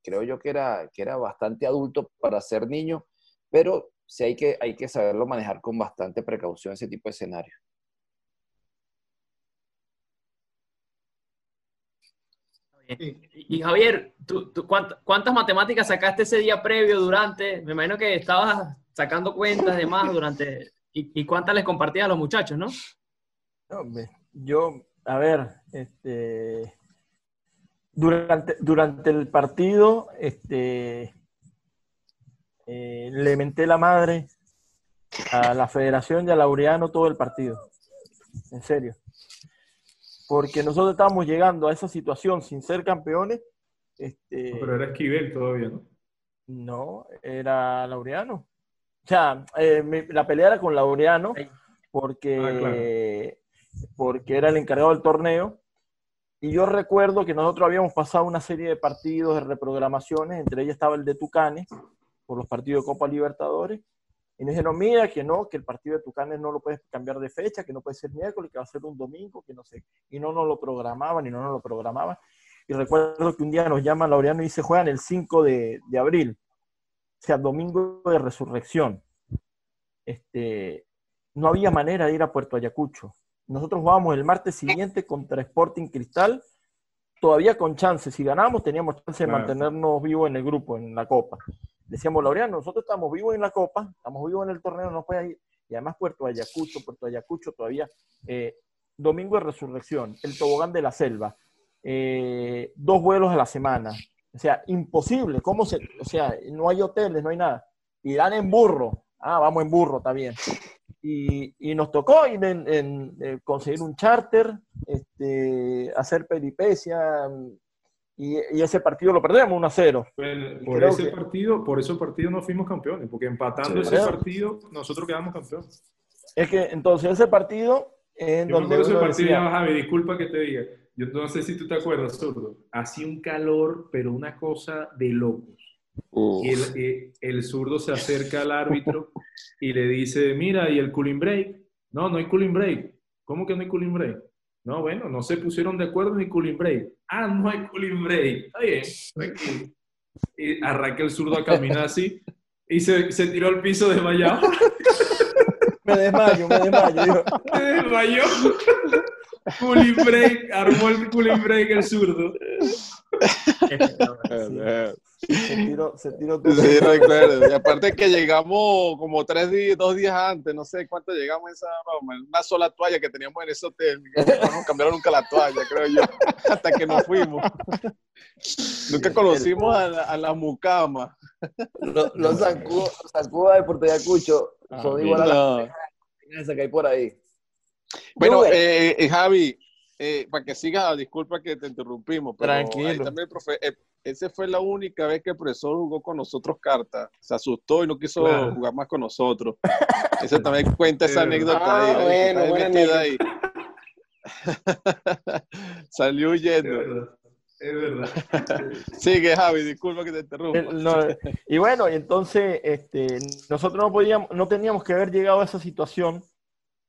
creo yo que era, que era bastante adulto para ser niño, pero sí hay que, hay que saberlo manejar con bastante precaución ese tipo de escenario. Y Javier, ¿tú, cuántas, matemáticas sacaste ese día previo, durante? Me imagino que estabas sacando cuentas de más durante... ¿Y, cuántas les compartías a los muchachos, no? yo, a ver, este, durante, durante el partido, este, eh, le menté la madre a la federación y a Laureano todo el partido. En serio. Porque nosotros estábamos llegando a esa situación sin ser campeones. Este, pero era Esquivel todavía, ¿no? No, era Laureano. O sea, eh, la pelea era con Laureano porque, ah, porque era el encargado del torneo. Y yo recuerdo que nosotros habíamos pasado una serie de partidos, de reprogramaciones, entre ellas estaba el de Tucanes, por los partidos de Copa Libertadores. Y nos dijeron, mira, que no, que el partido de Tucanes no lo puedes cambiar de fecha, que no puede ser miércoles, que va a ser un domingo, que no sé. Y no nos lo programaban, y no nos lo programaban. Y recuerdo que un día nos llama Laureano y se juegan el 5 de, de abril, o sea, domingo de resurrección. Este, no había manera de ir a Puerto Ayacucho. Nosotros jugábamos el martes siguiente contra Sporting Cristal, todavía con chance. Si ganábamos, teníamos chance de mantenernos vivos en el grupo, en la Copa decíamos, Laureano, nosotros estamos vivos en la Copa, estamos vivos en el torneo, no puede ir. Y además Puerto Ayacucho, Puerto Ayacucho todavía, eh, domingo de resurrección, el tobogán de la selva, eh, dos vuelos a la semana. O sea, imposible. ¿Cómo se, o sea, no hay hoteles, no hay nada. Irán en burro. Ah, vamos en burro, está bien. Y, y nos tocó ir en, eh, conseguir un charter, este, hacer peripecia, y, ese partido lo perdemos 1 a 0. por ese partido, por ese partido no fuimos campeones, porque empatando ese partido nosotros quedamos campeones. Es que entonces ese partido en donde ese partido, Javi, disculpa que te diga, yo no sé si tú te acuerdas, zurdo, hacía un calor, pero una cosa de locos. Y el, el, zurdo se acerca al árbitro y le dice, mira, ¿y el cooling break? No, no hay cooling break. ¿Cómo que no hay cooling break? No, bueno, no se pusieron de acuerdo ni cooling break. Ah, no hay cooling break. Está bien, tranquilo. Y arranca el zurdo a caminar así y se, se tiró al piso desmayado. me desmayo, me desmayo. Me desmayó. cooling break, armó el cooling break el zurdo. Se tiró, se tiró Sí, recuerdo. Y aparte que llegamos como tres días, dos días antes, no sé cuánto llegamos a esa una sola toalla que teníamos en ese hotel. No cambiaron nunca la toalla, creo yo, hasta que nos fuimos. Nunca conocimos a la, a la mucama. Los, los zancudos de Puerto Ayacucho son ah, igual a las que hay por ahí. Bueno, eh, eh, Javi, eh, para que siga, disculpa que te interrumpimos, pero Tranquilo. también profe, eh, esa fue la única vez que el profesor jugó con nosotros cartas. Se asustó y no quiso jugar más con nosotros. Ese también cuenta esa anécdota ah, ahí. Bueno, ahí. Salió huyendo. Es verdad. Sigue, Javi, disculpa que te interrumpa. Eh, y bueno, entonces este, nosotros no podíamos, no teníamos que haber llegado a esa situación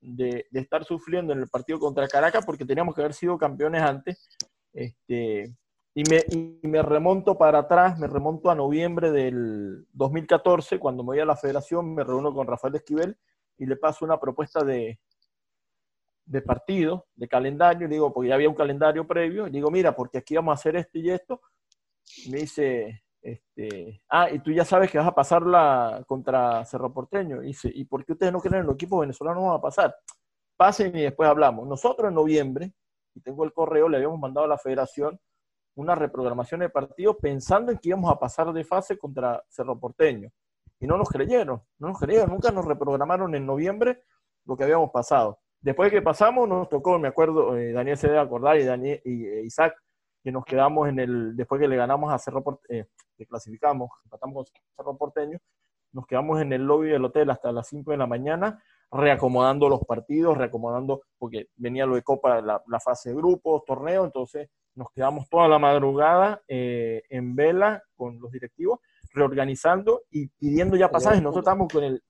de, estar sufriendo en el partido contra Caracas porque teníamos que haber sido campeones antes. Este, Y me, me remonto para atrás, me remonto a noviembre del 2014, cuando me voy a la federación, me reúno con Rafael Esquivel y le paso una propuesta de, de partido, de calendario, le digo, porque ya había un calendario previo, y digo, mira, porque aquí vamos a hacer esto y esto. Me dice, este, ah, y tú ya sabes que vas a pasarla contra Cerro Porteño. Y dice, ¿y por qué ustedes no creen en los equipos venezolanos? Vamos a pasar. Pasen y después hablamos. Nosotros en noviembre, y tengo el correo, le habíamos mandado a la federación una reprogramación de partido pensando en que íbamos a pasar de fase contra Cerro Porteño. Y no nos creyeron, no nos creyeron, nunca nos reprogramaron en noviembre lo que habíamos pasado. Después de que pasamos, nos tocó, me acuerdo, eh, Daniel se debe acordar y, Daniel, y eh, Isaac, que nos quedamos en el, después que le ganamos a Cerro Porteño, eh, que clasificamos, empatamos con Cerro Porteño, nos quedamos en el lobby del hotel hasta las 5 de la mañana, reacomodando los partidos, reacomodando, porque venía lo de Copa, la, la fase de grupos, torneo, entonces nos quedamos toda la madrugada en vela con los directivos, reorganizando y pidiendo ya pasajes. Nosotros estábamos con el,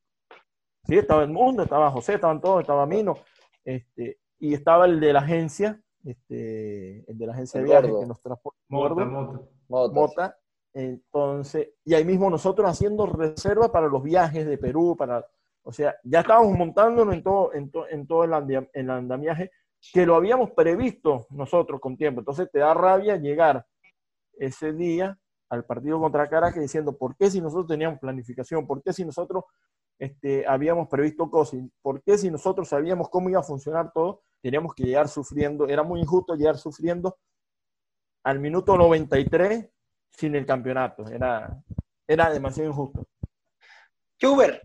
sí, estaba el mundo, estaba José, estaban todos, estaba Mino, este, y estaba el de la agencia, este, el de la agencia de viajes que nos transporta. Mota, Mota. Mota. Entonces, y ahí mismo nosotros haciendo reserva para los viajes de Perú, para, o sea, ya estábamos montándonos en todo, en, en todo el, andam, el andamiaje que lo habíamos previsto nosotros con tiempo. Entonces te da rabia llegar ese día al partido contra Caracas diciendo, ¿por qué si nosotros teníamos planificación? ¿Por qué si nosotros este, habíamos previsto cosas? ¿Por qué si nosotros sabíamos cómo iba a funcionar todo? Teníamos que llegar sufriendo, era muy injusto llegar sufriendo al minuto 93 sin el campeonato, era, era demasiado injusto. Huber,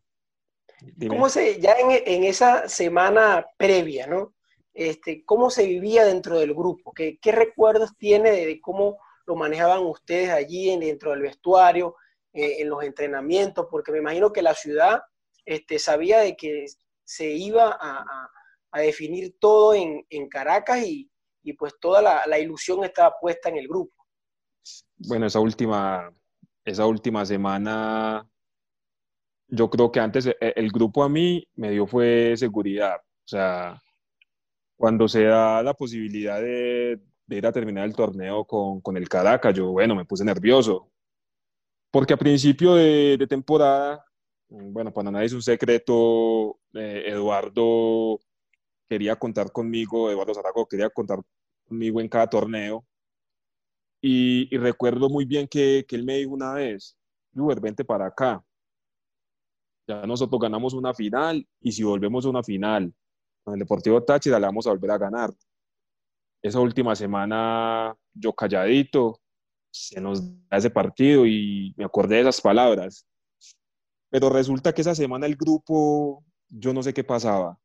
¿cómo se, ya en, en, esa semana previa, ¿no? Este, ¿Cómo se vivía dentro del grupo? ¿Qué, qué recuerdos tiene de, de cómo lo manejaban ustedes allí en, dentro del vestuario, eh, en los entrenamientos? Porque me imagino que la ciudad este, sabía de que se iba a, a, a definir todo en, en Caracas y, y, pues toda la, ilusión estaba puesta en el grupo. Bueno, esa última, esa última semana, yo creo que antes el, el grupo a mí me dio fue seguridad. O sea, cuando se da la posibilidad de, de ir a terminar el torneo con, con, el Caracas, yo, bueno, me puse nervioso. Porque a principio de, temporada, bueno, para nadie es un secreto, eh, Eduardo quería contar conmigo, Eduardo Zarago quería contar conmigo en cada torneo. Y, y recuerdo muy bien que, que, él me dijo una vez, Uber, vente para acá. Ya nosotros ganamos una final y si volvemos a una final con el Deportivo Táchira la vamos a volver a ganar esa última semana yo calladito, se nos da ese partido y me acordé de esas palabras. Pero resulta que esa semana el grupo, yo no sé qué pasaba.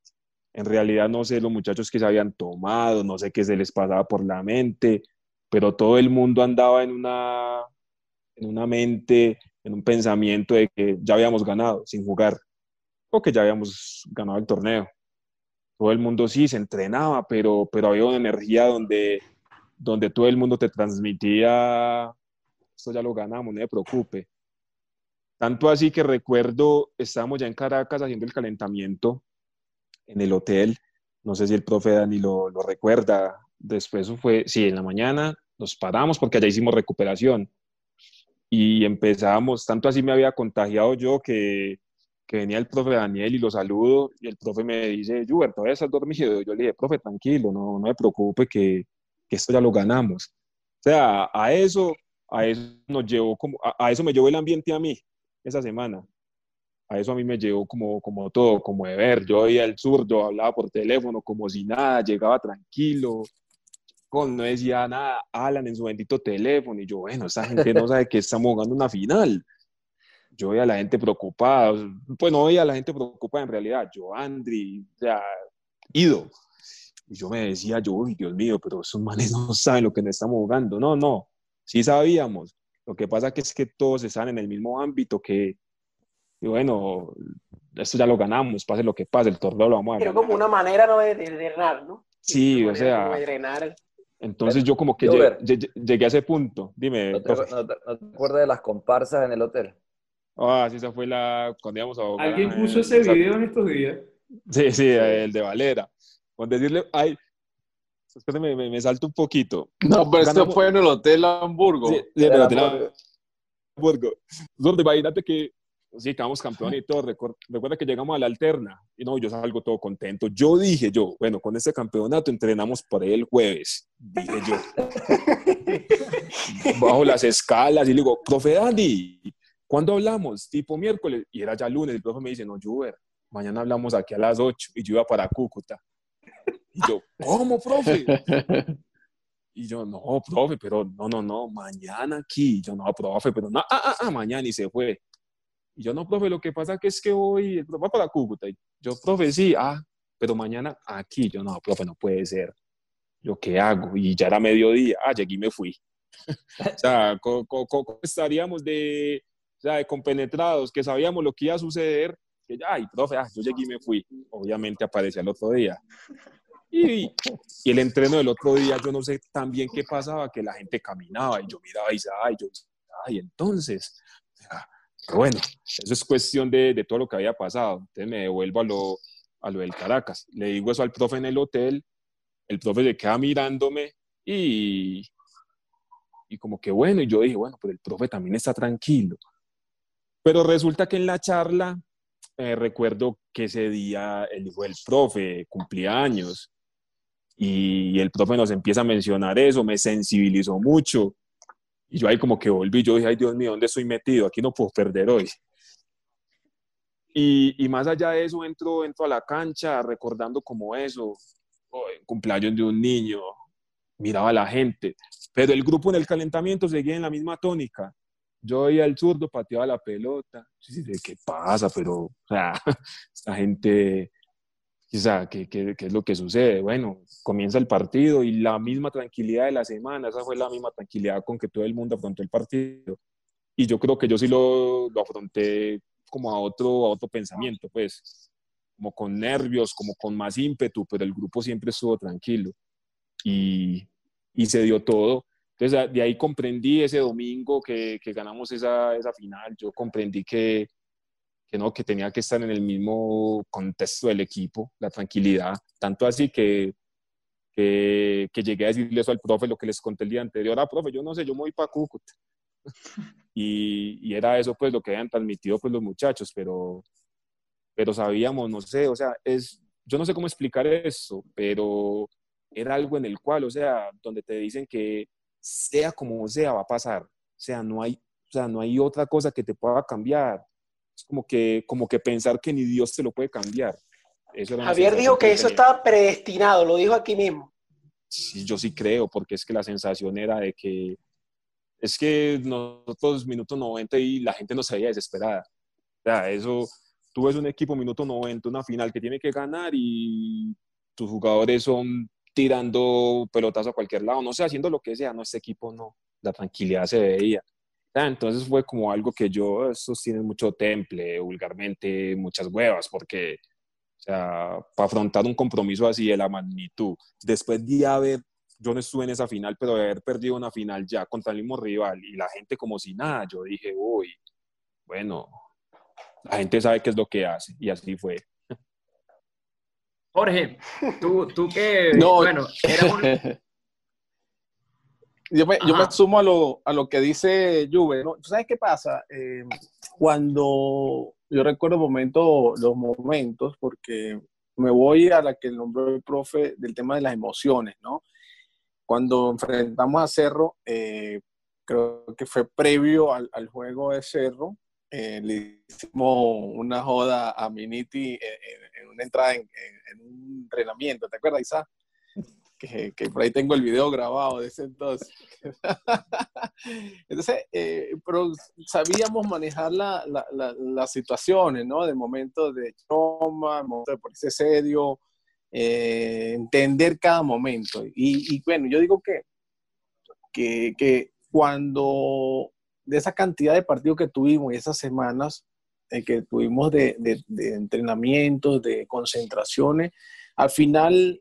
En realidad no sé los muchachos que se habían tomado, no sé qué se les pasaba por la mente, pero todo el mundo andaba en una, en una mente, en un pensamiento de que ya habíamos ganado sin jugar, o que ya habíamos ganado el torneo todo el mundo sí se entrenaba, pero, pero había una energía donde, donde todo el mundo te transmitía, esto ya lo ganamos, no me preocupe. Tanto así que recuerdo, estábamos ya en Caracas haciendo el calentamiento en el hotel, no sé si el profe Dani lo, lo recuerda, después fue, sí, en la mañana nos paramos porque allá hicimos recuperación y empezamos, tanto así me había contagiado yo que que venía el profe Daniel y lo saludo y el profe me dice, Juber, todavía estás dormido. Yo le dije, profe, tranquilo, no, no me preocupe que, que, esto ya lo ganamos. O sea, a eso, a eso nos llevó como, a, a, eso me llevó el ambiente a mí esa semana. A eso a mí me llevó como, como todo, como de ver. Yo oía el zurdo, hablaba por teléfono como si nada, llegaba tranquilo, con, no decía nada, Alan en su bendito teléfono. Y yo, bueno, esa gente no sabe que estamos jugando una final yo veía a la gente preocupada, pues no veía a la gente preocupada en realidad, yo, Andri, o sea, Ido. Y yo me decía, yo, uy, Dios mío, pero esos manes no saben lo que nos estamos jugando. No, no, sí sabíamos. Lo que pasa que es que todos están en el mismo ámbito que, y bueno, esto ya lo ganamos, pase lo que pase, el torneo lo vamos a ganar. Pero como una manera ¿no? de, de drenar, ¿no? Sí, o sea. De drenar. Entonces yo como que llegué, llegué, a ese punto. Dime. ¿No te, no, te, ¿No te acuerdas de las comparsas en el hotel? Ah, sí, esa fue la cuando íbamos a. Alguien puso ese video en estos días. Sí, sí, el de Valera. Con decirle, ay, espérame, me, me salto un poquito. No, pero esto fue en el Hotel Hamburgo. Sí, sí, pero te la- Hamburgo. Gordo, imagínate que sí, quedamos campeones y todo. Recuerda que llegamos a la alterna y no, yo salgo todo contento. Yo dije yo, bueno, con este campeonato entrenamos por ahí el jueves, dije yo. Bajo las escalas y le digo, profe Dani, ¿cuándo hablamos? Tipo miércoles. Y era ya lunes. El profe me dice, no, Juber, mañana hablamos aquí a las 8 y yo iba para Cúcuta. Y yo, ¿cómo, profe? Y yo, no, profe, pero no, no, no, mañana aquí. Y yo, no, profe, pero no, ah, ah, ah, mañana y se fue. Y yo, no, profe, lo que pasa que es que hoy va para Cúcuta. Y yo, profe, sí, ah, pero mañana aquí. Yo, no, profe, no puede ser. Yo, ¿qué hago? Y ya era mediodía. Ah, llegué y me fui. o sea, co- ¿cómo estaríamos de, o sea, de compenetrados, que sabíamos lo que iba a suceder? Que ay, profe, ah, yo llegué y me fui. Obviamente aparecía el otro día. Y, y el entreno del otro día, yo no sé también qué pasaba, que la gente caminaba y yo miraba y decía, ay, yo, ay, entonces, pero bueno, eso es cuestión de, de todo lo que había pasado. Entonces me devuelvo a lo, a lo del Caracas. Le digo eso al profe en el hotel, el profe se queda mirándome y, y como que bueno, y yo dije, bueno, pero el profe también está tranquilo. Pero resulta que en la charla, eh, recuerdo que ese día el hijo del profe cumplía años y el profe nos empieza a mencionar eso, me sensibilizó mucho. Y yo ahí como que volví, yo dije, ay Dios mío, ¿dónde estoy metido? Aquí no puedo perder hoy. Y, y más allá de eso, entro, entro a la cancha recordando como eso, oh, el cumpleaños de un niño, miraba a la gente, pero el grupo en el calentamiento seguía en la misma tónica. Yo iba al zurdo, pateaba la pelota. Yo decía, ¿qué pasa? Pero, o sea, esta gente, sea, ¿qué, qué, qué es lo que sucede? Bueno, comienza el partido y la misma tranquilidad de la semana, esa fue la misma tranquilidad con que todo el mundo afrontó el partido. Y yo creo que yo sí lo, lo afronté como a otro, a otro pensamiento, pues, como con nervios, como con más ímpetu, pero el grupo siempre estuvo tranquilo y, y se dio todo. Entonces, de ahí comprendí ese domingo que, que ganamos esa, esa final, yo comprendí que, que no, que tenía que estar en el mismo contexto del equipo, la tranquilidad, tanto así que, que, que llegué a decirle eso al profe, lo que les conté el día anterior, ah, profe, yo no sé, yo me voy para Cúcuta. Y, y era eso pues lo que habían transmitido pues los muchachos, pero, pero sabíamos, no sé, o sea, es, yo no sé cómo explicar eso, pero era algo en el cual, o sea, donde te dicen que sea como sea va a pasar, o sea, no hay, o sea, no hay otra cosa que te pueda cambiar. Es como que, como que pensar que ni Dios te lo puede cambiar. Eso era Javier dijo que yo eso tenía. estaba predestinado, lo dijo aquí mismo. Sí, yo sí creo, porque es que la sensación era de que es que nosotros minuto 90 y la gente no se veía desesperada. O sea, eso, tú ves un equipo minuto 90, una final que tiene que ganar y tus jugadores son tirando pelotas a cualquier lado, no sé, haciendo lo que sea, no, este equipo no, la tranquilidad se veía. Sea, entonces fue como algo que yo, estos tienen mucho temple, vulgarmente, muchas huevas, porque, o sea, para afrontar un compromiso así de la magnitud, después de haber yo no estuve en esa final, pero de haber perdido una final ya contra el mismo rival y la gente como si nada, yo dije, uy, bueno, la gente sabe qué es lo que hace y así fue. Jorge, tú, tú que, No. bueno, eras un- Yo me, yo me sumo a lo, a lo que dice Juve, ¿no? ¿Tú sabes qué pasa? Eh, cuando yo recuerdo momentos, los momentos, porque me voy a la que nombró el profe del tema de las emociones, ¿no? Cuando enfrentamos a Cerro, eh, creo que fue previo al, al juego de Cerro, eh, le hicimos una joda a Miniti en, en- en una entrada, en, en- en un entrenamiento, ¿te acuerdas, Isa? Que, que por ahí tengo el video grabado de ese entonces. Entonces, eh, pero sabíamos manejar la- la- la- las situaciones, ¿no? De momentos de trauma, momentos de ponerse serio, eh, entender cada momento. Y, y bueno, yo digo que, que, que cuando de esa cantidad de partidos que tuvimos y esas semanas eh, que tuvimos de, de, de entrenamientos, de concentraciones, al final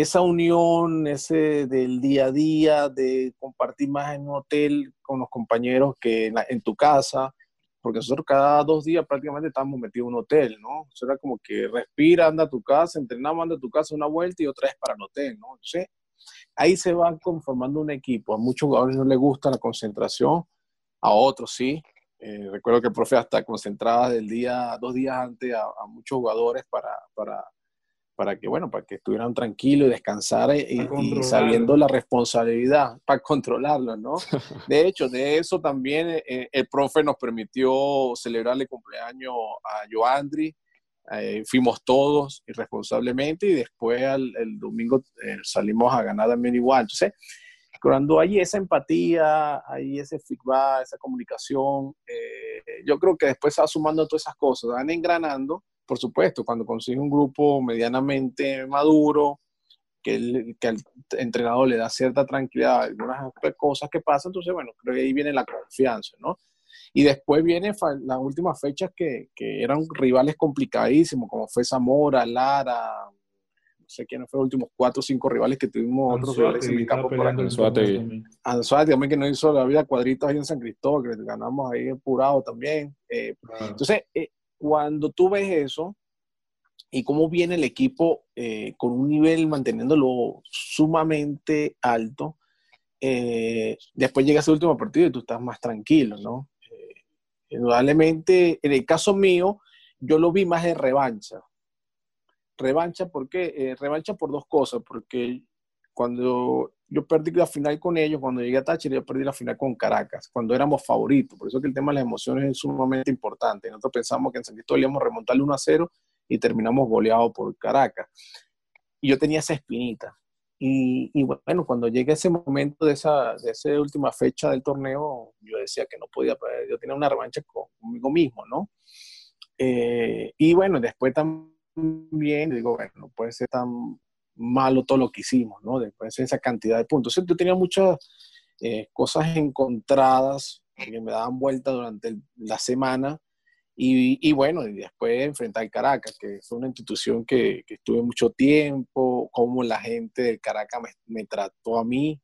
esa unión, ese del día a día, de compartir más en un hotel con los compañeros que en, tu casa, porque nosotros cada dos días prácticamente estábamos metidos en un hotel, ¿no? Eso era como que respira, anda a tu casa, entrenamos, anda a tu casa una vuelta y otra vez para el hotel, ¿no? Entonces, ahí se va conformando un equipo. A muchos jugadores no les gusta la concentración, a otros sí. Eh, recuerdo que el profe hasta concentraba del día, dos días antes a, a muchos jugadores para, para para que, bueno, para que estuvieran tranquilos y descansar y, y, sabiendo la responsabilidad, para controlarlo, ¿no? De hecho, de eso también eh, el profe nos permitió celebrar el cumpleaños a Joandri, eh, fuimos todos irresponsablemente y después el domingo eh, salimos a ganar también igual. Entonces, cuando hay esa empatía, hay ese feedback, esa comunicación, yo creo que después se va sumando todas esas cosas, van engranando por supuesto, cuando consigue un grupo medianamente maduro, que, el, que al entrenador le da cierta tranquilidad a algunas cosas que pasan, entonces, bueno, creo que ahí viene la confianza, ¿no? Y después vienen las últimas fechas que, que, eran rivales complicadísimos, como fue Zamora, Lara, no sé quiénes fueron los últimos cuatro o cinco rivales que tuvimos, otros rivales en el campo por aquí. Anzuate también que nos hizo la vida cuadritos ahí en San Cristóbal, que ganamos ahí Purado también. Eh, Entonces, eh, cuando tú ves eso y cómo viene el equipo eh, con un nivel manteniéndolo sumamente alto, eh, después llega ese último partido y tú estás más tranquilo, ¿no? Eh, indudablemente, en el caso mío, yo lo vi más de revancha. Revancha, ¿por qué? revancha por dos cosas, porque cuando yo perdí la final con ellos, cuando llegué a Táchira, yo perdí la final con Caracas, cuando éramos favoritos. Por eso que el tema de las emociones es sumamente importante. Nosotros pensamos que en San Cristóbal íbamos a remontarle 1 a 0 y terminamos goleados por Caracas. Y yo tenía esa espinita. Y, bueno, cuando llegué ese momento de esa, de esa última fecha del torneo, yo decía que no podía, yo tenía una revancha conmigo mismo, ¿no? Eh, y bueno, después también digo, bueno, no puede ser tan malo todo lo que hicimos, ¿no? Después de esa cantidad de puntos. Entonces, yo tenía muchas eh, cosas encontradas que me daban vuelta durante la semana. Y, y, bueno, y después enfrentar Caracas, que fue una institución que, que estuve mucho tiempo, cómo la gente del Caracas me, me, trató a mí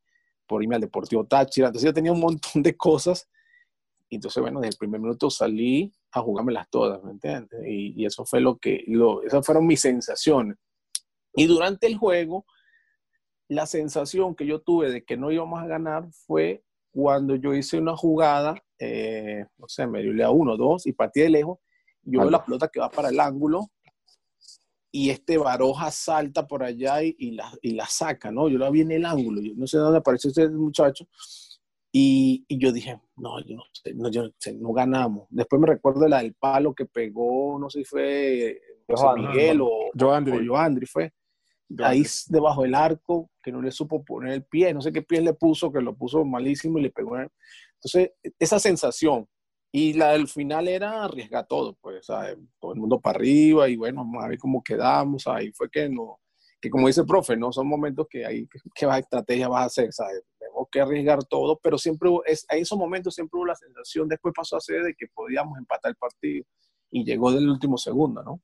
por irme al Deportivo Táchira. Entonces yo tenía un montón de cosas. Y entonces, bueno, desde el primer minuto salí a jugármelas todas, ¿me entiendes? Y, y eso fue lo que, lo, esas fueron mis sensaciones. Y durante el juego, la sensación que yo tuve de que no íbamos a ganar fue cuando yo hice una jugada, eh, no sé, me dio a uno, dos, y partí de lejos, yo veo la pelota que va para el ángulo, y este Baroja salta por allá y, la, y, la, saca, ¿no? Yo la vi en el ángulo, yo no sé dónde apareció ese muchacho, y, y yo dije, no, yo no, sé, no, yo, no ganamos. Después me recuerdo la del palo que pegó, no sé si fue José Miguel o, Joandri. o Joandri fue ahí debajo del arco, que no le supo poner el pie, no sé qué pie le puso, que lo puso malísimo y le pegó. Entonces, esa sensación. Y la del final era arriesgar todo, pues, ¿sabes? todo el mundo para arriba y bueno, vamos a ver cómo quedamos. Ahí fue que no, que como dice el profe, no son momentos que hay que estrategia vas a hacer, ¿sabes? Tenemos que arriesgar todo, pero siempre hubo, es, en esos momentos siempre hubo la sensación, después pasó a ser de que podíamos empatar el partido y llegó del último segundo, ¿no?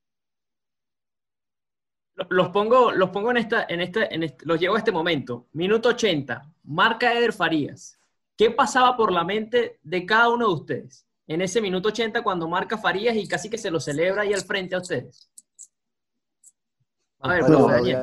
Los pongo, los pongo en esta, en este, en este, los llevo a este momento. Minuto 80, marca Eder Farías. ¿Qué pasaba por la mente de cada uno de ustedes en ese minuto 80 cuando marca Farías y casi que se lo celebra ahí al frente a ustedes? A ver, bueno, Daniel.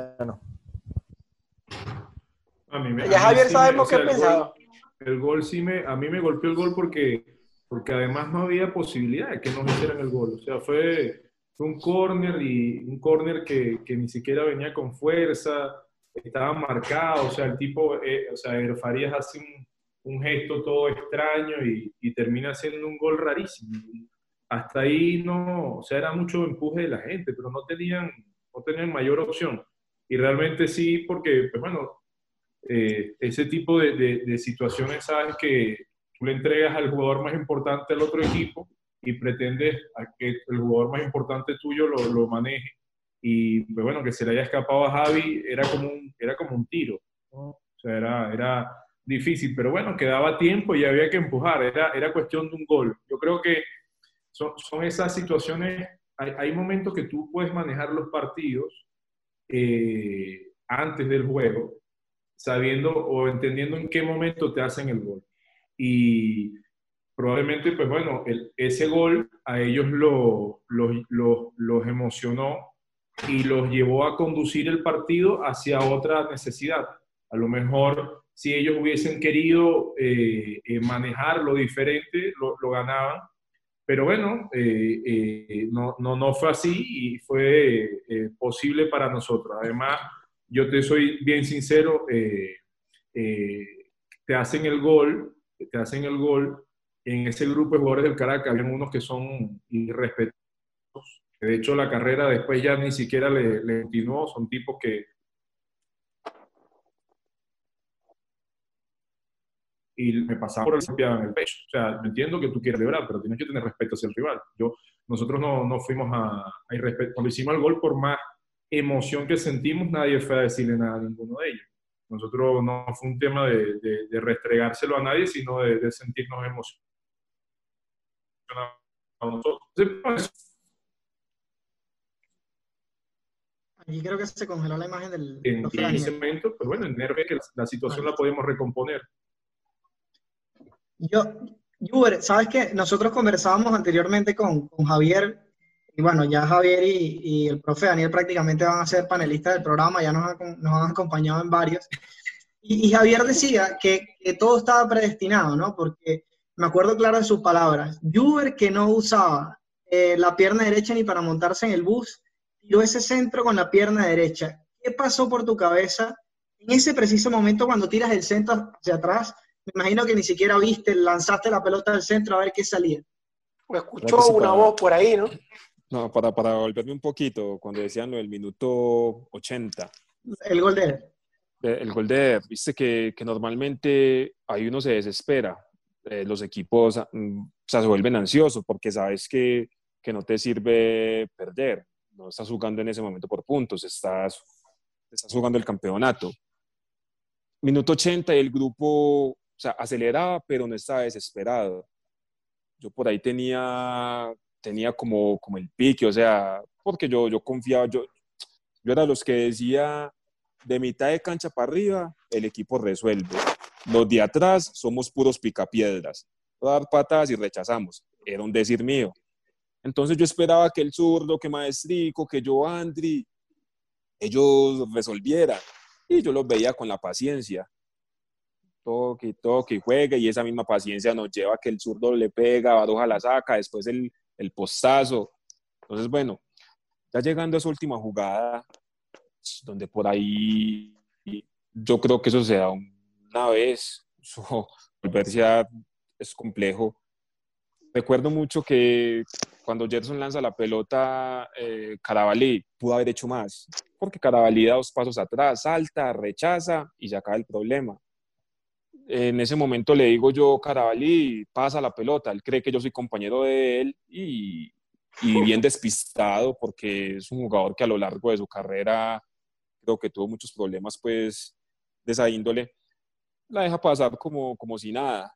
A mí me, ya Javier sabemos qué pensaba. El gol sí me, a mí me golpeó el gol porque, porque además no había posibilidad de que nos hicieran el gol. O sea, fue fue un corner y un corner que, que, ni siquiera venía con fuerza, estaba marcado, o sea, el tipo, eh, o sea, Farías hace un, un, gesto todo extraño y, y, termina haciendo un gol rarísimo. Hasta ahí no, o sea, era mucho empuje de la gente, pero no tenían, no tenían mayor opción. Y realmente sí, porque, pues bueno, eh, ese tipo de, de, de situaciones, sabes que tú le entregas al jugador más importante del otro equipo y pretendes a que el jugador más importante tuyo lo, lo maneje. Y pues bueno, que se le haya escapado a Javi era como un, era como un tiro. O sea, era, era difícil, pero bueno, quedaba tiempo y había que empujar, era, era cuestión de un gol. Yo creo que son, son esas situaciones, hay, hay, momentos que tú puedes manejar los partidos eh, antes del juego, sabiendo o entendiendo en qué momento te hacen el gol. Y probablemente, pues bueno, ese gol a ellos lo, los emocionó y los llevó a conducir el partido hacia otra necesidad. A lo mejor si ellos hubiesen querido eh, eh, manejarlo diferente, lo, ganaban. Pero bueno, eh, no, no, no, fue así y fue posible para nosotros. Además, yo te soy bien sincero, te hacen el gol, te hacen el gol. En ese grupo de jugadores del Caracas había unos que son irrespetuosos. De hecho, la carrera después ya ni siquiera le, continuó. Son tipos que y me pasaba por el en el pecho. O sea, entiendo que tú quieres celebrar, pero tienes que tener respeto hacia el rival. Yo, nosotros no, no fuimos a, a irrespeto. Cuando hicimos el gol, por más emoción que sentimos, nadie fue a decirle nada a ninguno de ellos. Nosotros no fue un tema de, de, restregárselo a nadie, sino de, de sentirnos emocionados nosotros. Aquí creo que se congeló la imagen del. En, en ese momento, pues bueno, en Nerve que la, situación la podemos recomponer. Yo, Uber, sabes que nosotros conversábamos anteriormente con, con, Javier, y bueno, ya Javier y, y, el profe Daniel prácticamente van a ser panelistas del programa, ya nos, nos han acompañado en varios. Y, y Javier decía que, que, todo estaba predestinado, ¿no? Porque me acuerdo claro de sus palabras. Uber que no usaba eh, la pierna derecha ni para montarse en el bus, tiró ese centro con la pierna derecha. ¿Qué pasó por tu cabeza en ese preciso momento cuando tiras el centro hacia atrás? me imagino que ni siquiera viste, lanzaste la pelota del centro a ver qué salía. Me escuchó una voz por ahí, ¿no? No, para, para volverme un poquito, cuando decían lo del minuto 80. El gol de él. Eh, el gol de viste que, que, normalmente ahí uno se desespera. Eh, los equipos mm, o sea, se vuelven ansiosos porque sabes que, que no te sirve perder. No estás jugando en ese momento por puntos, estás, estás jugando el campeonato. Minuto 80 y el grupo o sea, aceleraba, pero no estaba desesperado. Yo por ahí tenía, tenía como, como el pique, o sea, porque yo, yo confiaba, yo, yo era los que decía, de mitad de cancha para arriba, el equipo resuelve. Los de atrás somos puros picapiedras. Dar patadas y rechazamos. Era un decir mío. Entonces yo esperaba que el zurdo, que Maestrico, que yo Andri, ellos resolvieran. Y yo los veía con la paciencia toque, toque juegue, y esa misma paciencia nos lleva a que el zurdo le pega, Baroja la saca, después el, el postazo. Entonces, bueno, ya llegando a esa última jugada, donde por ahí yo creo que eso se da una vez, eso, volverse es complejo. Recuerdo mucho que cuando Gerson lanza la pelota, eh, Carabalí pudo haber hecho más, porque Carabalí da dos pasos atrás, salta, rechaza y ya acaba el problema en ese momento le digo yo, Carabalí, pasa la pelota. Él cree que yo soy compañero de él y, y, bien despistado porque es un jugador que a lo largo de su carrera creo que tuvo muchos problemas pues de esa índole. La deja pasar como, como si nada.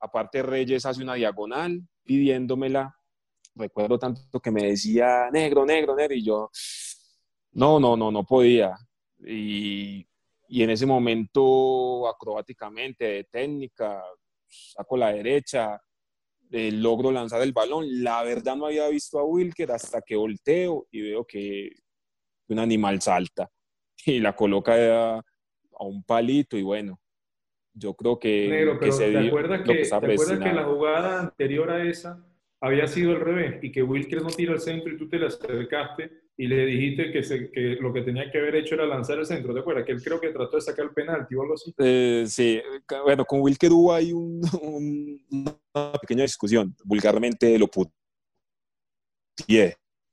Aparte Reyes hace una diagonal pidiéndomela. Recuerdo tanto que me decía, negro, negro, negro, y yo, no, no, no, no podía. Y y en ese momento acrobáticamente, de técnica, saco la derecha, eh, logro lanzar el balón. La verdad no había visto a Wilker hasta que volteo y veo que un animal salta y la coloca a, un palito y bueno, yo creo que, que se ¿te acuerdas que, ¿te acuerdas que la jugada anterior a esa había sido al revés y que Wilker no tira al centro y tú te le acercaste y le dijiste que, se, que, lo que tenía que haber hecho era lanzar el centro, ¿te acuerdas? Que él creo que trató de sacar el penalti o algo así. Eh, sí, bueno, con Wilker hubo ahí un, una pequeña discusión, vulgarmente lo puteé,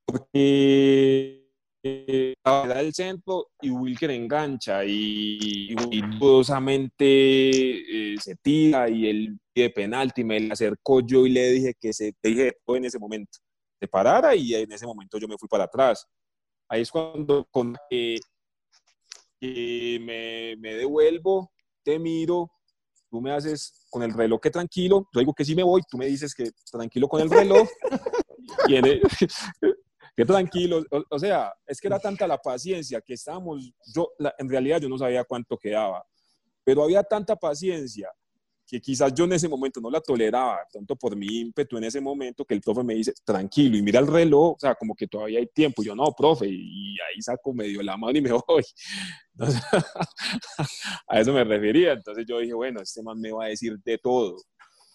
porque eh, da el centro y Wilker engancha y, y dudosamente eh, se tira y él pide penalti, me le acercó yo y le dije que se dije en ese momento te parara y en ese momento yo me fui para atrás. Ahí es cuando con, me, me, devuelvo, te miro, tú me haces con el reloj que tranquilo, yo digo que sí me voy, tú me dices que tranquilo con el reloj, y que tranquilo, o, sea, es que era tanta la paciencia que estábamos, yo en realidad yo no sabía cuánto quedaba, pero había tanta paciencia que quizás yo en ese momento no la toleraba, tanto por mi ímpetu en ese momento, que el profe me dice, tranquilo, y mira el reloj, o sea, como que todavía hay tiempo. Yo, no, profe, y ahí saco medio la mano y me voy. Entonces, a eso me refería. Entonces yo dije, bueno, este man me va a decir de todo.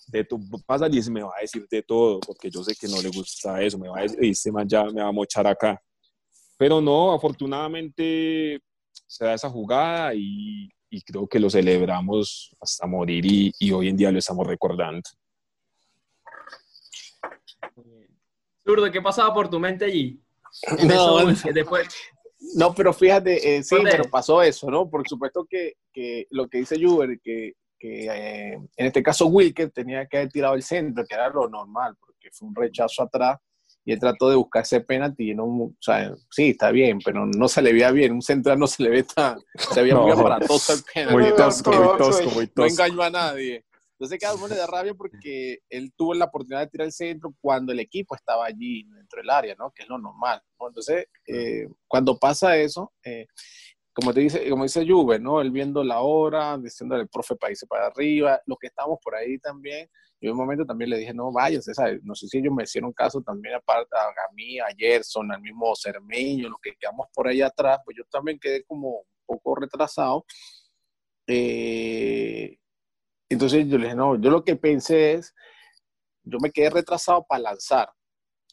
De tu, pasa y me va a decir de todo, porque yo sé que no le gusta eso, me va a decir, este man ya me va a mochar acá. Pero no, afortunadamente se da esa jugada y, y creo que lo celebramos hasta morir y, y, hoy en día lo estamos recordando. Zurdo, ¿qué pasaba por tu mente allí? No, después... no, pero fíjate, eh, sí, pero pasó eso, ¿no? Por supuesto que, que lo que dice Juber, que, que eh, en este caso Wilker tenía que haber tirado el centro, que era lo normal, porque fue un rechazo atrás y él trató de buscar ese penalti y no, o sea, sí, está bien, pero no se le veía bien, un central no se le ve tan, se veía muy aparatoso el penalti. Muy tosco, muy tosco, muy tosco. No engañó a nadie. Entonces cada uno le da rabia porque él tuvo la oportunidad de tirar el centro cuando el equipo estaba allí dentro del área, ¿no? Que es lo normal. Entonces, eh, cuando pasa eso, eh, como te dice, como dice Juve, ¿no? Él viendo la hora, diciendo el profe país para arriba, los que estamos por ahí también, yo en un momento también le dije, no vayas, no sé si ellos me hicieron caso también, aparte a, mí, a Gerson, al mismo Cermeño, los que quedamos por ahí atrás, pues yo también quedé como un poco retrasado. Eh, entonces yo le dije, no, yo lo que pensé es, yo me quedé retrasado para lanzar,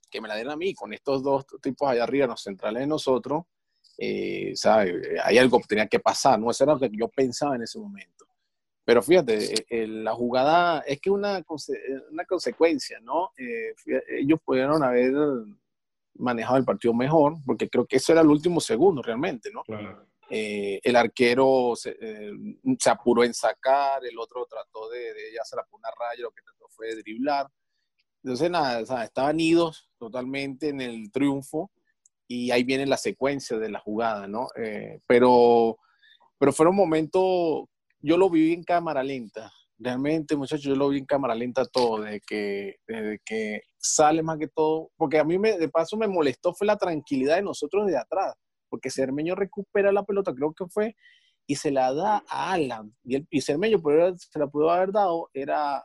que me la den a mí, con estos dos tipos allá arriba, los centrales de nosotros, eh, hay algo que tenía que pasar, ¿no? Eso era lo que yo pensaba en ese momento. Pero fíjate, eh, eh, la jugada es que una, una consecuencia, ¿no? Eh, ellos pudieron haber manejado el partido mejor, porque creo que eso era el último segundo realmente, ¿no? el arquero se, apuró en sacar, el otro trató de, de ya se la una raya, lo que trató fue de driblar. Entonces, nada, estaban idos totalmente en el triunfo y ahí viene la secuencia de la jugada, ¿no? pero, pero fueron momentos yo lo viví en cámara lenta. Realmente, muchachos, yo lo vi en cámara lenta todo, desde que, desde que sale más que todo, porque a mí me, de paso me molestó fue la tranquilidad de nosotros de atrás, porque Cermeño recupera la pelota, creo que fue, y se la da a Alan, y, el, y Cermeño pero se la pudo haber dado, era a,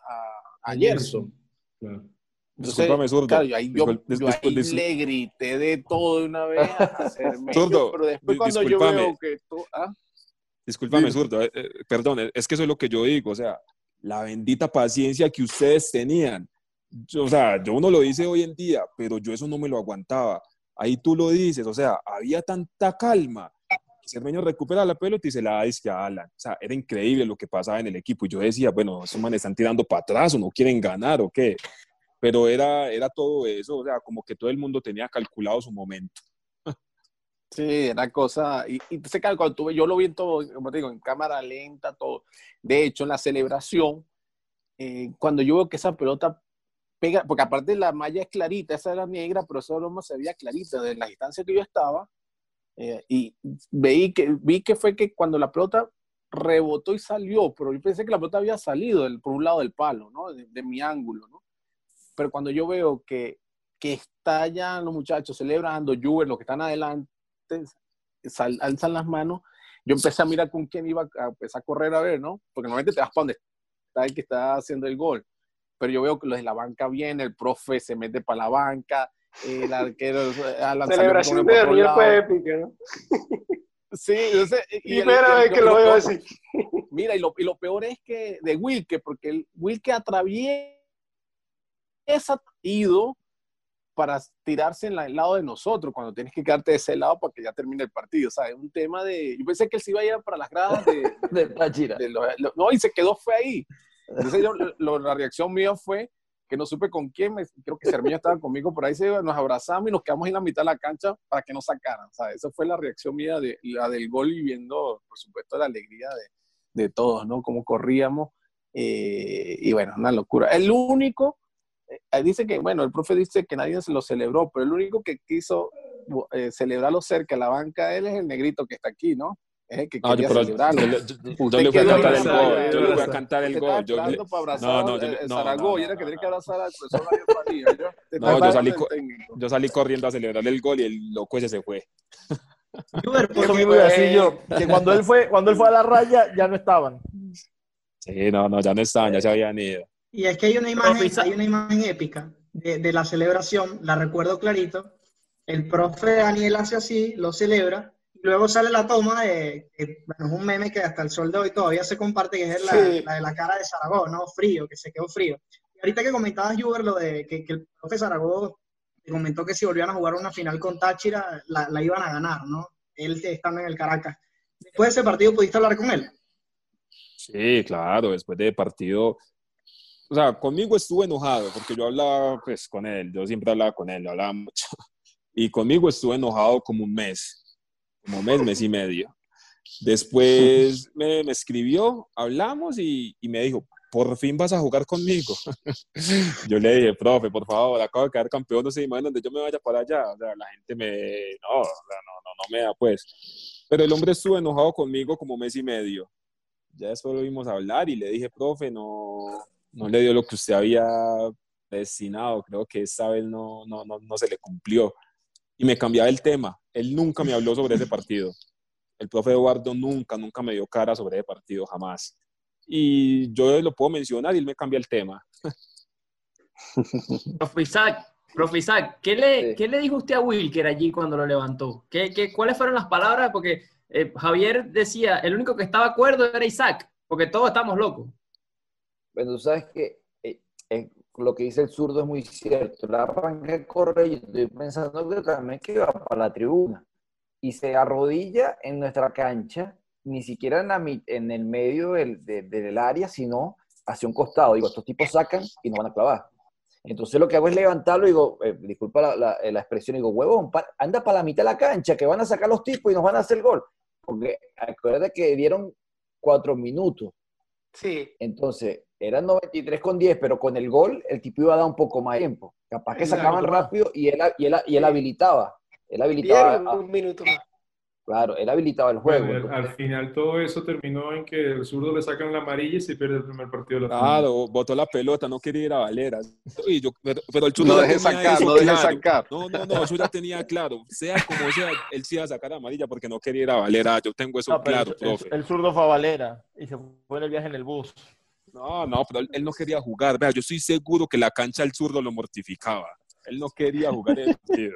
a Gerson. Claro. Disculpame, zurdo. Claro, yo ahí, yo, yo ahí le grité de todo de una vez a Cermeño, pero después cuando yo veo que... Tú, ¿ah? Discúlpame, zurdo, eh, eh, perdón, es que eso es lo que yo digo, o sea, la bendita paciencia que ustedes tenían. o sea, yo uno lo dice hoy en día, pero yo eso no me lo aguantaba. Ahí tú lo dices, o sea, había tanta calma. Cermeño recupera la pelota y se la da a Alan. O sea, era increíble lo que pasaba en el equipo. Y yo decía, bueno, esos manes están tirando para atrás o no quieren ganar o qué. Pero era, era todo eso, o sea, como que todo el mundo tenía calculado su momento. Sí, era cosa. Y, y que cuando tuve, yo lo vi en todo, como te digo, en cámara lenta, todo. De hecho, en la celebración, eh, cuando yo veo que esa pelota pega, porque aparte la malla es clarita, esa era negra, pero esa broma se veía clarita de la distancia que yo estaba. Eh, y veí que, vi que fue que cuando la pelota rebotó y salió, pero yo pensé que la pelota había salido del, por un lado del palo, ¿no? De mi ángulo, ¿no? Pero cuando yo veo que, que estallan los muchachos celebrando, Juve, los que están adelante, alzan las manos, yo empecé a mirar con quién iba a empezar a correr a ver, ¿no? Porque normalmente te vas para donde está el que está haciendo el gol. Pero yo veo que los de la banca vienen, el profe se mete para la banca, el arquero a la celebración de Daniel fue épica, ¿no? Sí, entonces, y primera vez que lo, veo así. Mira, y lo, y lo, peor es que de Wilke, porque el Wilke atraviesa ido para tirarse en el lado de nosotros, cuando tienes que quedarte de ese lado para que ya termine el partido. O sea, es un tema de... Yo pensé que él se iba a ir para las gradas de... de no, y se quedó fue ahí. Entonces yo, la reacción mía fue que no supe con quién, creo que Cermeño estaba conmigo por ahí, se, nos abrazamos y nos quedamos en la mitad de la cancha para que nos sacaran. O sea, esa fue la reacción mía, de, la del gol y viendo, por supuesto, la alegría de, de todos, ¿no? Cómo corríamos. Eh, y bueno, una locura. El único dice que, bueno, el profe dice que nadie se lo celebró, pero el único que quiso eh, celebrarlo cerca, la banca de él es el negrito que está aquí, ¿no? Es el que quería celebrarlo. Yo, le voy a cantar el gol. Yo le voy a cantar el gol. Yo, no, no, yo, no, Zaragoza, era que tenía que abrazar al profesor No, yo salí, yo salí corriendo a celebrar el gol y el loco ese se fue. Eso mismo iba a decir yo, que cuando él fue, cuando él fue a la raya ya no estaban. Sí, no, no, ya no estaban, ya se habían ido. Y es que hay una imagen, hay una imagen épica de, de la celebración, la recuerdo clarito. El profe Daniel hace así, lo celebra, y luego sale la toma de, bueno, es un meme que hasta el sol de hoy todavía se comparte, que es la, Sí. la de la cara de Zaragoza, ¿no? Frío, que se quedó frío. Y ahorita que comentabas, Juber, lo de que, que el profe Zaragoza te comentó que si volvían a jugar una final con Táchira, la, la iban a ganar, ¿no? Él estando en el Caracas. Después de ese partido, ¿pudiste hablar con él? Sí, claro, después de partido, o sea, conmigo estuvo enojado porque yo hablaba pues con él, yo siempre hablaba con él, hablaba mucho. Y conmigo estuvo enojado como un mes, como un mes, mes y medio. Después me, me escribió, hablamos y, y me dijo, por fin vas a jugar conmigo. Yo le dije, profe, por favor, acabo de quedar campeón, no se imaginen donde yo me vaya para allá. O sea, la gente me, no, o sea, no, no, no me da pues. Pero el hombre estuvo enojado conmigo como mes y medio. Ya después lo vimos hablar y le dije, profe, no, no le dio lo que usted había destinado. Creo que esta vez no, no, no, no se le cumplió. Y me cambiaba el tema. Él nunca me habló sobre ese partido. El profe Eduardo nunca, nunca me dio cara sobre ese partido, jamás. Y yo lo puedo mencionar y él me cambia el tema. Profe Isaac, profe Isaac, ¿qué le, Sí. ¿qué le dijo usted a Wilker allí cuando lo levantó? ¿Qué, qué, cuáles fueron las palabras? Porque eh, Javier decía, el único que estaba de acuerdo era Isaac, porque todos estamos locos. Bueno, tú sabes que eh, eh, lo que dice el zurdo es muy cierto. La arranque corre y estoy pensando que también que va para la tribuna. Y se arrodilla en nuestra cancha, ni siquiera en, la en el medio del, de- del área, sino hacia un costado. Digo, estos tipos sacan y nos van a clavar. Entonces lo que hago es levantarlo y digo, eh, disculpa la, la- eh, la expresión, digo, huevón, anda para la mitad de la cancha, que van a sacar los tipos y nos van a hacer el gol. Porque acuérdate que dieron cuatro minutos. Sí, Entonces, eran 93 con 10, pero con el gol el tipo iba a dar un poco más de tiempo. Capaz que sacaban rápido y él, y él, y él habilitaba. Él habilitaba, dieron un minuto más. claro, él habilitaba el juego. Bueno, al- final todo eso terminó en que el zurdo le sacan la amarilla y se pierde el primer partido de la final. Claro, botó la pelota, no quería ir a Valera. Y yo- pero, pero el Churro No tenía sacar, no deje claro. sacar. No, no, no, eso ya tenía claro. Sea como sea, él sí iba a sacar amarilla porque no quería ir a Valera. Yo tengo eso No, pero claro, el, profe. el zurdo fue a Valera y se fue en el viaje en el bus. No, no, pero él, no quería jugar. Vea, yo estoy seguro que la cancha del zurdo lo mortificaba. Él no quería jugar el partido.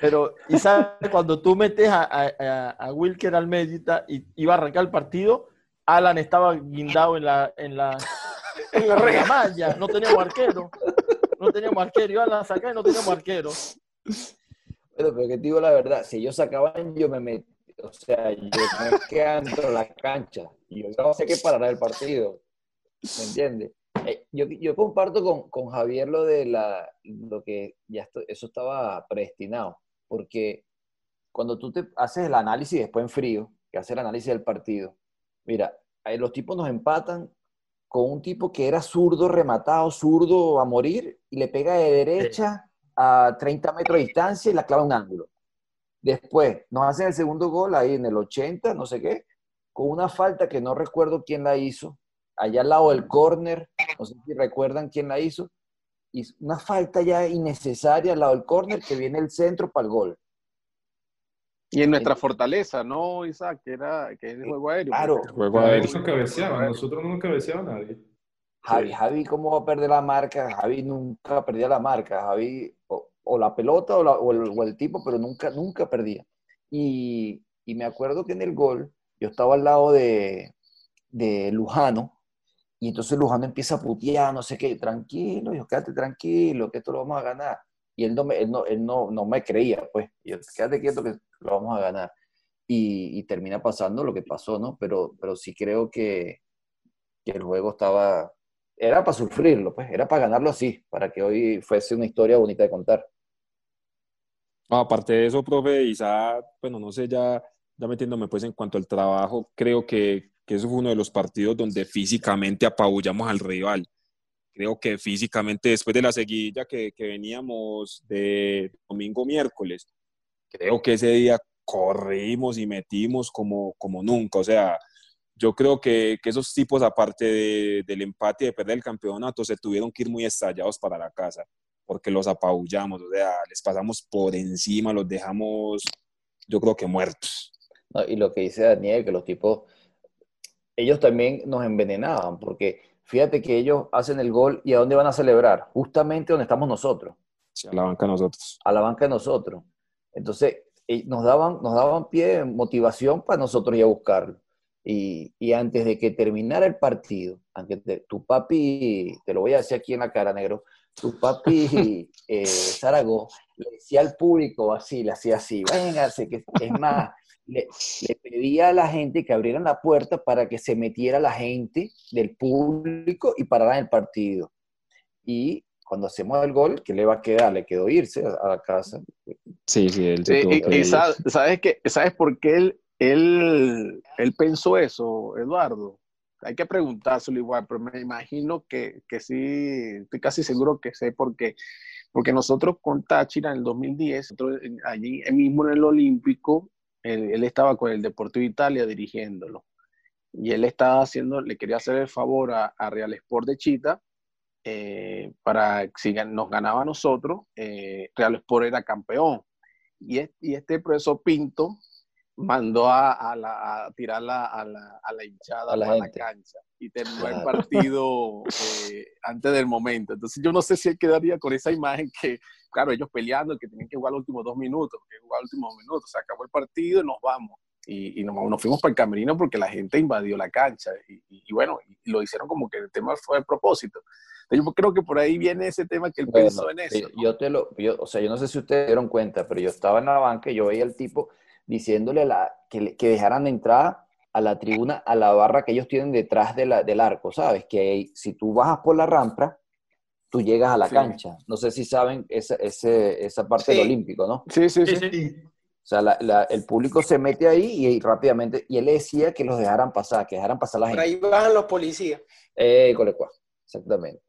Pero, y sabes, cuando tú metes a, a, a- Wilker Almeida y iba a arrancar el partido, Alan estaba guindado en la, en la, En la en la malla, no teníamos arquero. No teníamos arquero, iban a sacar y no teníamos arquero. Pero, pero que te digo la verdad, si ellos sacaban, yo me metí. O sea, yo me dentro de la cancha. Y yo no sé qué parará el partido. ¿Me entiendes? Eh, yo, yo comparto con, con Javier lo de la, lo que ya esto- eso estaba predestinado. Porque cuando tú te haces el análisis después en frío, que haces el análisis del partido, mira, los tipos nos empatan con un tipo que era zurdo, rematado, zurdo a morir, y le pega de derecha a 30 metros de distancia y la clava un ángulo. Después nos hacen el segundo gol ahí en el 80, no sé qué, con una falta que no recuerdo quién la hizo, allá al lado del córner, no sé si recuerdan quién la hizo, y una falta ya innecesaria al lado del córner que viene el centro para el gol. Y en nuestra fortaleza, ¿no, Isaac? Que, era, que es el juego aéreo. Claro. porque- Juego aéreo. ellos no cabeceaban, nosotros no nos cabeceaba nadie. Javi, Javi, ¿cómo va a perder la marca? Javi nunca perdía la marca. Javi, o, o la pelota o, la- o el, o el tipo, pero nunca, nunca perdía. Y, y me acuerdo que en el gol, yo estaba al lado de, de Lujano, y entonces Lujano empieza a putear, no sé qué, tranquilo, yo quédate tranquilo, que esto lo vamos a ganar. Y él no me, él no, él no, no me creía, pues. Y yo, quédate quieto que lo vamos a ganar. Y, y termina pasando lo que pasó, ¿no? Pero, pero sí creo que, que el juego estaba, era para sufrirlo, pues, era para ganarlo así, para que hoy fuese una historia bonita de contar. Aparte de eso, profe Isaac, bueno, no sé, ya, ya metiéndome pues en cuanto al trabajo, creo que, que eso fue uno de los partidos donde físicamente apabullamos al rival. Creo que físicamente, después de la seguidilla que, que veníamos de domingo-miércoles, creo que ese día corrimos y metimos como, como nunca. O sea, yo creo que, que esos tipos, aparte de- del empate y de perder el campeonato, se tuvieron que ir muy estallados para la casa porque los apabullamos, o sea, les pasamos por encima, los dejamos, yo creo que muertos. ¿no? Y lo que dice Daniel, que los tipos, ellos también nos envenenaban, porque fíjate que ellos hacen el gol y ¿a dónde van a celebrar? Justamente donde estamos nosotros. a la banca nosotros. A la banca de nosotros. Entonces, eh, nos daban, nos daban pie, motivación para nosotros ir a buscarlo. Y, y antes de que terminara el partido, aunque tu papi, te lo voy a decir aquí en la cara, negro, tu papi eh, Zaragoza le decía al público así, le hacía así, véngase, que es más, le, pedía a la gente que abrieran la puerta para que se metiera la gente del público y pararan el partido. Y cuando hacemos el gol, ¿qué le va a quedar? Le quedó irse a, la casa. Sí, sí, él y, sabes, que, ¿Sabes por qué él, él, él pensó eso, Eduardo? Hay que preguntárselo igual, pero me imagino que, que sí, estoy casi seguro que sé por qué. Porque nosotros con Táchira en el 2010, allí mismo en el Olímpico, él, estaba con el Deportivo Italia dirigiéndolo. Y él estaba haciendo, le quería hacer el favor a, Real Sport de Chita eh, para si nos ganaba a nosotros, eh, Real Sport era campeón. Y, y este profesor Pinto mandó a, a, tirarla a la, a la hinchada a la, cancha y terminó el partido eh, antes del momento. Entonces yo no sé si él quedaría con esa imagen que, claro, ellos peleando, que tenían que jugar los últimos dos minutos, que jugar los últimos minutos, se acabó el partido y nos vamos. Y, y nos, nos, fuimos para el camerino porque la gente invadió la cancha y, y bueno, y lo hicieron como que el tema fue a propósito. Yo creo que por ahí viene ese tema que él pensó en eso. Yo te lo, yo, o sea, yo no sé si ustedes dieron cuenta, pero yo estaba en la banca y yo veía al tipo diciéndole la, que, que dejaran entrar a la tribuna, a la barra que ellos tienen detrás de la, del arco, ¿sabes? Que si tú bajas por la rampa, tú llegas a la cancha. No sé si saben esa, esa parte del Olímpico, ¿no? Sí, sí, sí. O sea, el público se mete ahí y, rápidamente, y él decía que los dejaran pasar, que dejaran pasar la gente. Por ahí bajan los policías. Eh, colecua, exactamente.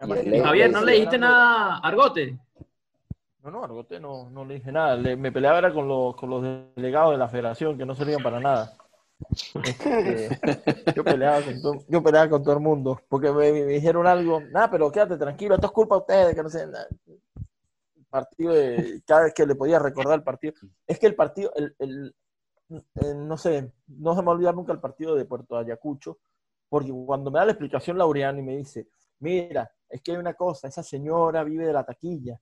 Javier, ¿no leíste nada Argote? No, no, Argote no, no le dije nada. me peleaba era con los, con los delegados de la federación que no servían para nada. Este, yo, peleaba con todo, yo peleaba con todo el mundo porque me, dijeron algo, nada, pero quédate tranquilo, esto es culpa de ustedes, que no sé. El partido, de, cada vez que le podía recordar el partido, es que el partido, el, el, no sé, no se me va nunca el partido de Puerto Ayacucho, porque cuando me da la explicación Laureano y me dice, mira, es que hay una cosa, esa señora vive de la taquilla,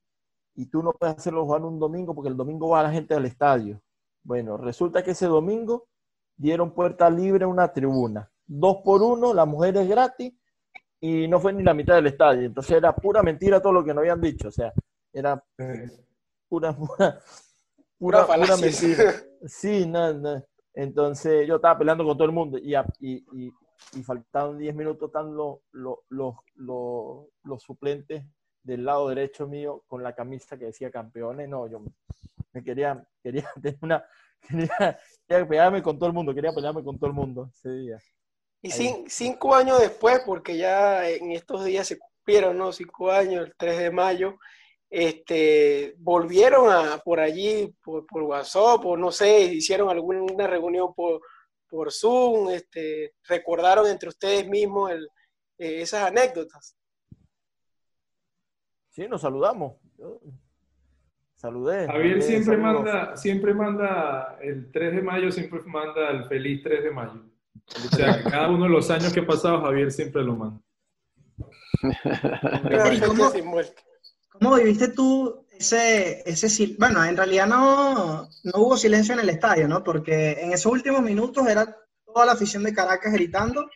y tú no puedes hacerlo jugar un domingo porque el domingo va la gente al estadio. Bueno, resulta que ese domingo dieron puerta libre a una tribuna. Dos por uno, la mujer es gratis y no fue ni la mitad del estadio. Entonces era pura mentira todo lo que nos habían dicho. O sea, era pura, pura, pura, pura mentira. Sí, nada, Entonces yo estaba peleando con todo el mundo y, y, y, y faltaban 10 minutos, están los, los, los, los suplentes del lado derecho mío con la camisa que decía campeones. No, yo me quería, quería tener una, quería, quería con todo el mundo, quería pelearme con todo el mundo ese día. Y cinco años después, porque ya en estos días se cumplieron, ¿no? Cinco años, el 3 de mayo, este, volvieron a por allí, por, por WhatsApp, o no sé, hicieron alguna reunión por, por Zoom, este, recordaron entre ustedes mismos el, eh, esas anécdotas. Sí, nos saludamos. saludé. Javier siempre manda, siempre manda, el 3 de mayo siempre manda el feliz 3 de mayo. O sea, cada uno de los años que ha pasado, Javier siempre lo manda. ¿Cómo, viviste tú ese, ese bueno, en realidad no, no hubo silencio en el estadio, ¿no? Porque en esos últimos minutos era toda la afición de Caracas gritando.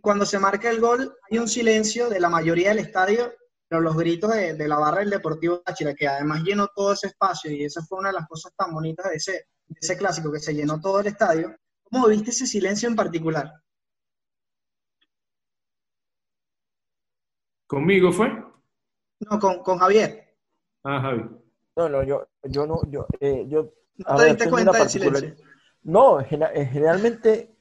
Cuando se marca el gol, hay un silencio de la mayoría del estadio pero los gritos de, la barra del Deportivo Táchira, que además llenó todo ese espacio, y esa fue una de las cosas tan bonitas de ese, ese clásico, que se llenó todo el estadio, ¿cómo viste ese silencio en particular? ¿Conmigo fue? No, con, con Javier. Ah, Javi. No, no, yo, yo no, yo, eh, yo. ¿No te diste cuenta del silencio? No, eh, generalmente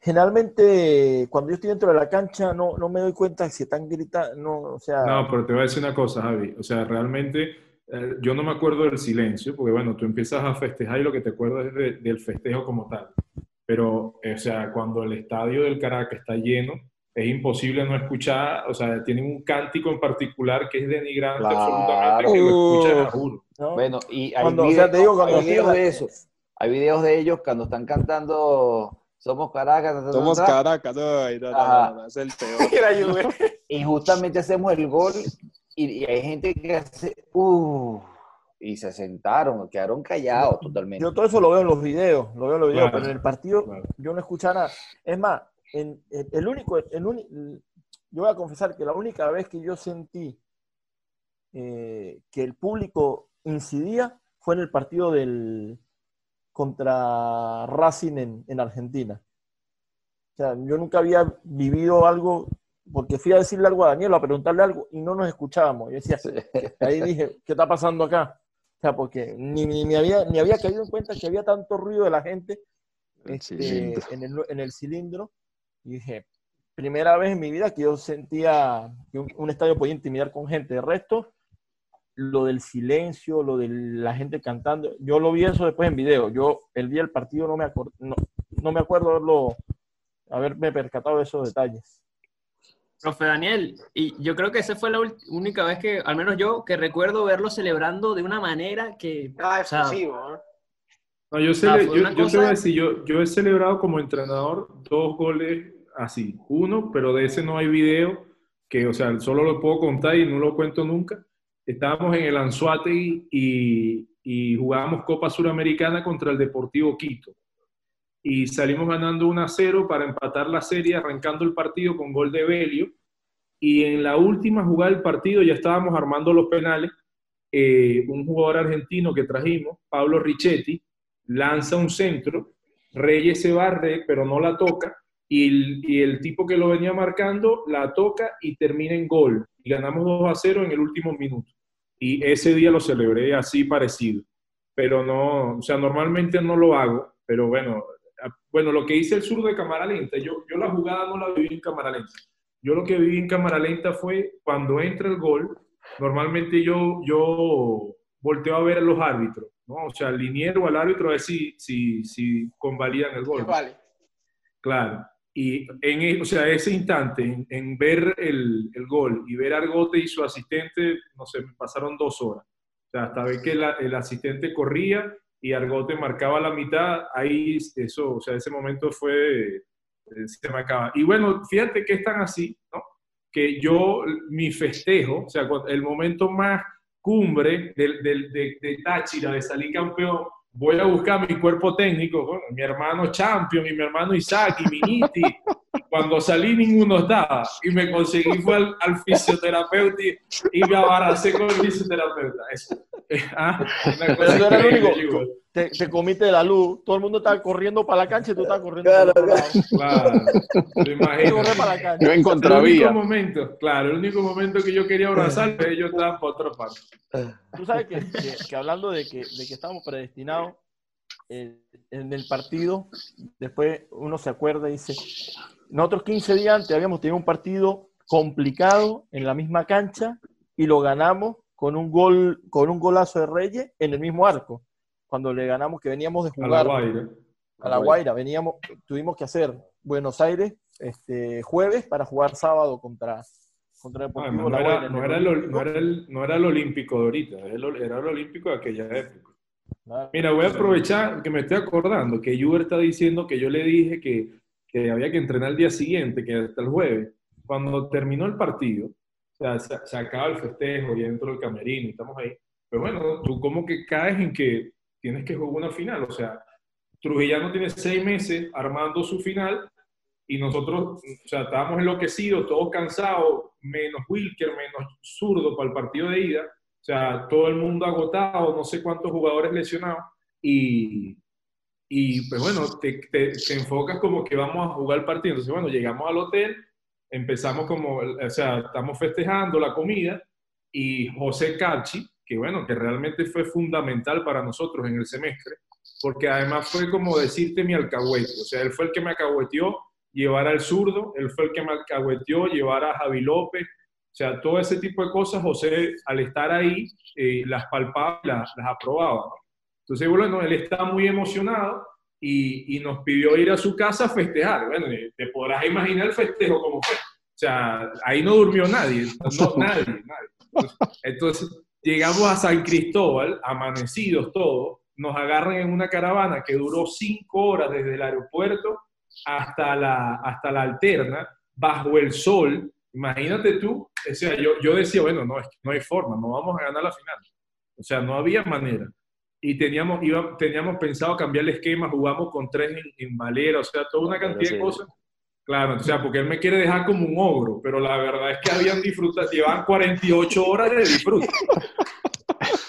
generalmente cuando yo estoy dentro de la cancha no, no me doy cuenta si están gritando, no, o sea... No, pero te voy a decir una cosa, Javi, o sea, realmente eh, yo no me acuerdo del silencio, porque bueno, tú empiezas a festejar y lo que te acuerdas es del festejo como tal, pero, eh, o sea, cuando el estadio del Caracas está lleno, es imposible no escuchar, o sea, tienen un cántico en particular que es denigrante absolutamente, que lo escuchas, juro. Bueno, y hay, videos, de eso, hay videos de ellos cuando están cantando somos Caracas. Somos Caracas, no, no, no, es el peor. y justamente hacemos el gol y, hay gente que hace, uh, y se sentaron, quedaron callados totalmente. Yo todo eso lo veo en los videos, lo veo en los videos, pero en el partido yo no escuché nada. Es más, en, el único, el yo voy a confesar que la única vez que yo sentí eh, que el público incidía fue en el partido del contra Racing en, Argentina. O sea, yo nunca había vivido algo, porque fui a decirle algo a Daniel, a preguntarle algo, y no nos escuchábamos. Yo decía, ahí dije, ¿qué está pasando acá? O sea, porque ni, ni, había, ni había caído en cuenta que había tanto ruido de la gente este, en, el, en el cilindro. Y dije, primera vez en mi vida que yo sentía que un, estadio podía intimidar con gente. De resto, lo del silencio, lo de la gente cantando, yo lo vi eso después en video. Yo el día del partido no me, acuerdo, no, me acuerdo haberlo, haberme percatado de esos detalles. Profe Daniel, y yo creo que esa fue la única vez que, al menos yo, que recuerdo verlo celebrando de una manera que... Ah, exclusivo, ¿no? No, yo, yo, yo, te voy a decir, yo, yo he celebrado como entrenador dos goles así, uno, pero de ese no hay video, que, o sea, solo lo puedo contar y no lo cuento nunca. Estábamos en el Anzuate y, y jugábamos Copa Suramericana contra el Deportivo Quito. Y salimos ganando 1 a 0 para empatar la serie, arrancando el partido con gol de Belio. Y en la última jugada del partido ya estábamos armando los penales. Eh, un jugador argentino que trajimos, Pablo Richetti, lanza un centro, Reyes se barre, pero no la toca, y el, tipo que lo venía marcando la toca y termina en gol. Y ganamos 2 a 0 en el último minuto. Y ese día lo celebré así parecido. Pero no, o sea, normalmente no lo hago, pero bueno, bueno, lo que hice el sur de cámara lenta, yo, yo la jugada no la viví en cámara lenta. Yo lo que viví en cámara lenta fue cuando entra el gol, normalmente yo, yo volteo a ver a los árbitros, ¿no? O sea, al liniero o al árbitro a ver si, si, si convalidan el gol. Vale. Claro. Y en e, o sea, ese instante, en, ver el, el, gol y ver a Argote y su asistente, no sé, pasaron dos horas. O sea, hasta ver que el asistente corría y Argote marcaba la mitad, ahí eso, o sea, ese momento fue, eh, se me acaba. Y bueno, fíjate que es tan así, ¿no? Que yo, mi festejo, o sea, el momento más cumbre de, de, de Táchira, de salir campeón, voy a buscar mi cuerpo técnico, mi hermano Champion y mi hermano Isaac y Miniti. Cuando salí ninguno estaba y me conseguí fue al, fisioterapeuta y, me abaracé con el fisioterapeuta. Eso. Ah, Pero era el único. Te, te, comiste de la luz, todo el mundo estaba corriendo para la cancha y tú estabas corriendo claro, para Claro, Yo El único momento, claro, el único momento que yo quería abrazar, ellos estaban por otra parte. Tú sabes que, que, hablando de que, de que estamos predestinados, eh, en el partido, después uno se acuerda y dice, nosotros 15 días antes habíamos tenido un partido complicado en la misma cancha y lo ganamos con un gol, con un golazo de Reyes en el mismo arco. Cuando le ganamos, que veníamos de jugar a la Guaira, a la Guaira veníamos, tuvimos que hacer Buenos Aires este, jueves para jugar sábado contra, contra el Deportivo no, era, no, era el, no, era el, no, era el, olímpico de ahorita, era el, olímpico de aquella época. Mira, voy a aprovechar que me estoy acordando que Juber está diciendo que yo le dije que, que había que entrenar el día siguiente, que hasta el jueves. Cuando terminó el partido, o sea, se, acaba el festejo y dentro del camerino y estamos ahí. Pero bueno, tú como que caes en que tienes que jugar una final. O sea, Trujillano tiene seis meses armando su final y nosotros, o sea, estábamos enloquecidos, todos cansados, menos Wilker, menos Zurdo para el partido de ida. O sea, todo el mundo agotado, no sé cuántos jugadores lesionados. Y, y pues bueno, te, te, te enfocas como que vamos a jugar el partido. Entonces, bueno, llegamos al hotel empezamos como, o sea, estamos festejando la comida y José Cachi, que bueno, que realmente fue fundamental para nosotros en el semestre, porque además fue como decirte mi alcahuete, o sea, él fue el que me alcahueteó llevar al zurdo, él fue el que me alcahueteó llevar a Javi López, o sea, todo ese tipo de cosas, José, al estar ahí, eh, las palpaba, las, las aprobaba. Entonces, bueno, él está muy emocionado y, nos pidió ir a su casa a festejar. Bueno, te podrás imaginar el festejo como fue. O sea, ahí no durmió nadie, no, nadie, nadie. Entonces, llegamos a San Cristóbal, amanecidos todos, nos agarran en una caravana que duró cinco horas desde el aeropuerto hasta la, hasta la alterna, bajo el sol. Imagínate tú, o sea, yo, yo decía, bueno, no, no hay forma, no vamos a ganar la final. O sea, no había manera. Y teníamos, iba, teníamos pensado cambiar el esquema, jugamos con tres en, en valera, o sea, toda una cantidad de cosas. Claro, o sea, porque él me quiere dejar como un ogro, pero la verdad es que habían disfrutado, llevan 48 horas de disfrute.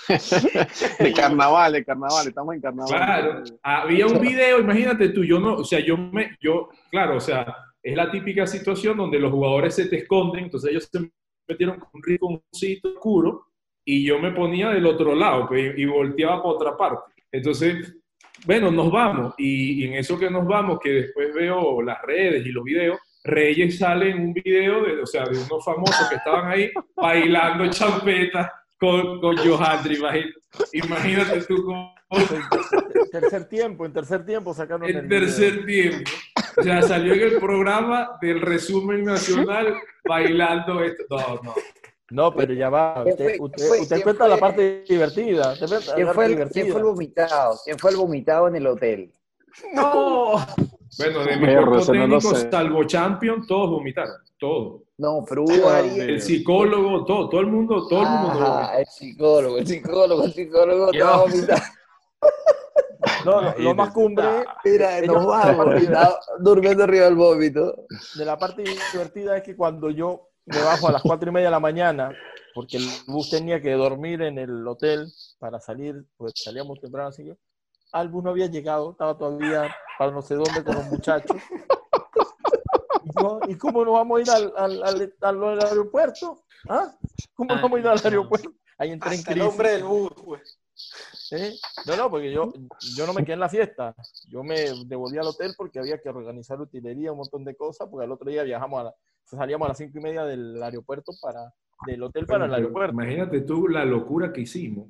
de carnaval, de carnaval, estamos en carnaval. Claro, había un video, imagínate tú, yo no, o sea, yo me, yo, claro, o sea, es la típica situación donde los jugadores se te esconden, entonces ellos se metieron con un rinconcito oscuro y yo me ponía del otro lado pues, y volteaba para otra parte. Entonces, bueno, nos vamos y, en eso que nos vamos, que después veo las redes y los videos, Reyes sale en un video de, o sea, de unos famosos que estaban ahí bailando champeta con, con Johandri, imagínate, imagínate tú cómo... En tercer tiempo, en tercer tiempo sacaron En tercer tiempo. O sea, salió en el programa del resumen nacional bailando esto. No, no. No, pero ya va. Usted, usted, cuenta la parte divertida. ¿Quién fue, el, ¿Quién fue el vomitado? ¿Quién fue el vomitado en el hotel? No. Bueno, de mi cuerpo técnico, salvo Champion, todos vomitaron. Todos. No, pero hubo El psicólogo, todo, todo el mundo, todo el mundo. Ah, el psicólogo, el psicólogo, el psicólogo, todo vomitado. No, lo, más cumbre. Mira, nos vamos, durmiendo arriba del vómito. De la parte divertida es que cuando yo me bajo a las cuatro y media de la mañana, porque el bus tenía que dormir en el hotel para salir, pues salíamos temprano, así que al bus no había llegado, estaba todavía para no sé dónde con los muchachos. ¿Y cómo no vamos a ir al, al, al, aeropuerto? ¿Ah? ¿Cómo no vamos a ir al aeropuerto? Ahí entré en crisis. el nombre del bus, pues. ¿Eh? No, no, porque yo, yo no me quedé en la fiesta. Yo me devolví al hotel porque había que organizar utilería, un montón de cosas, porque al otro día viajamos a la, salíamos a las cinco y media del aeropuerto para, del hotel para el aeropuerto. Imagínate tú la locura que hicimos,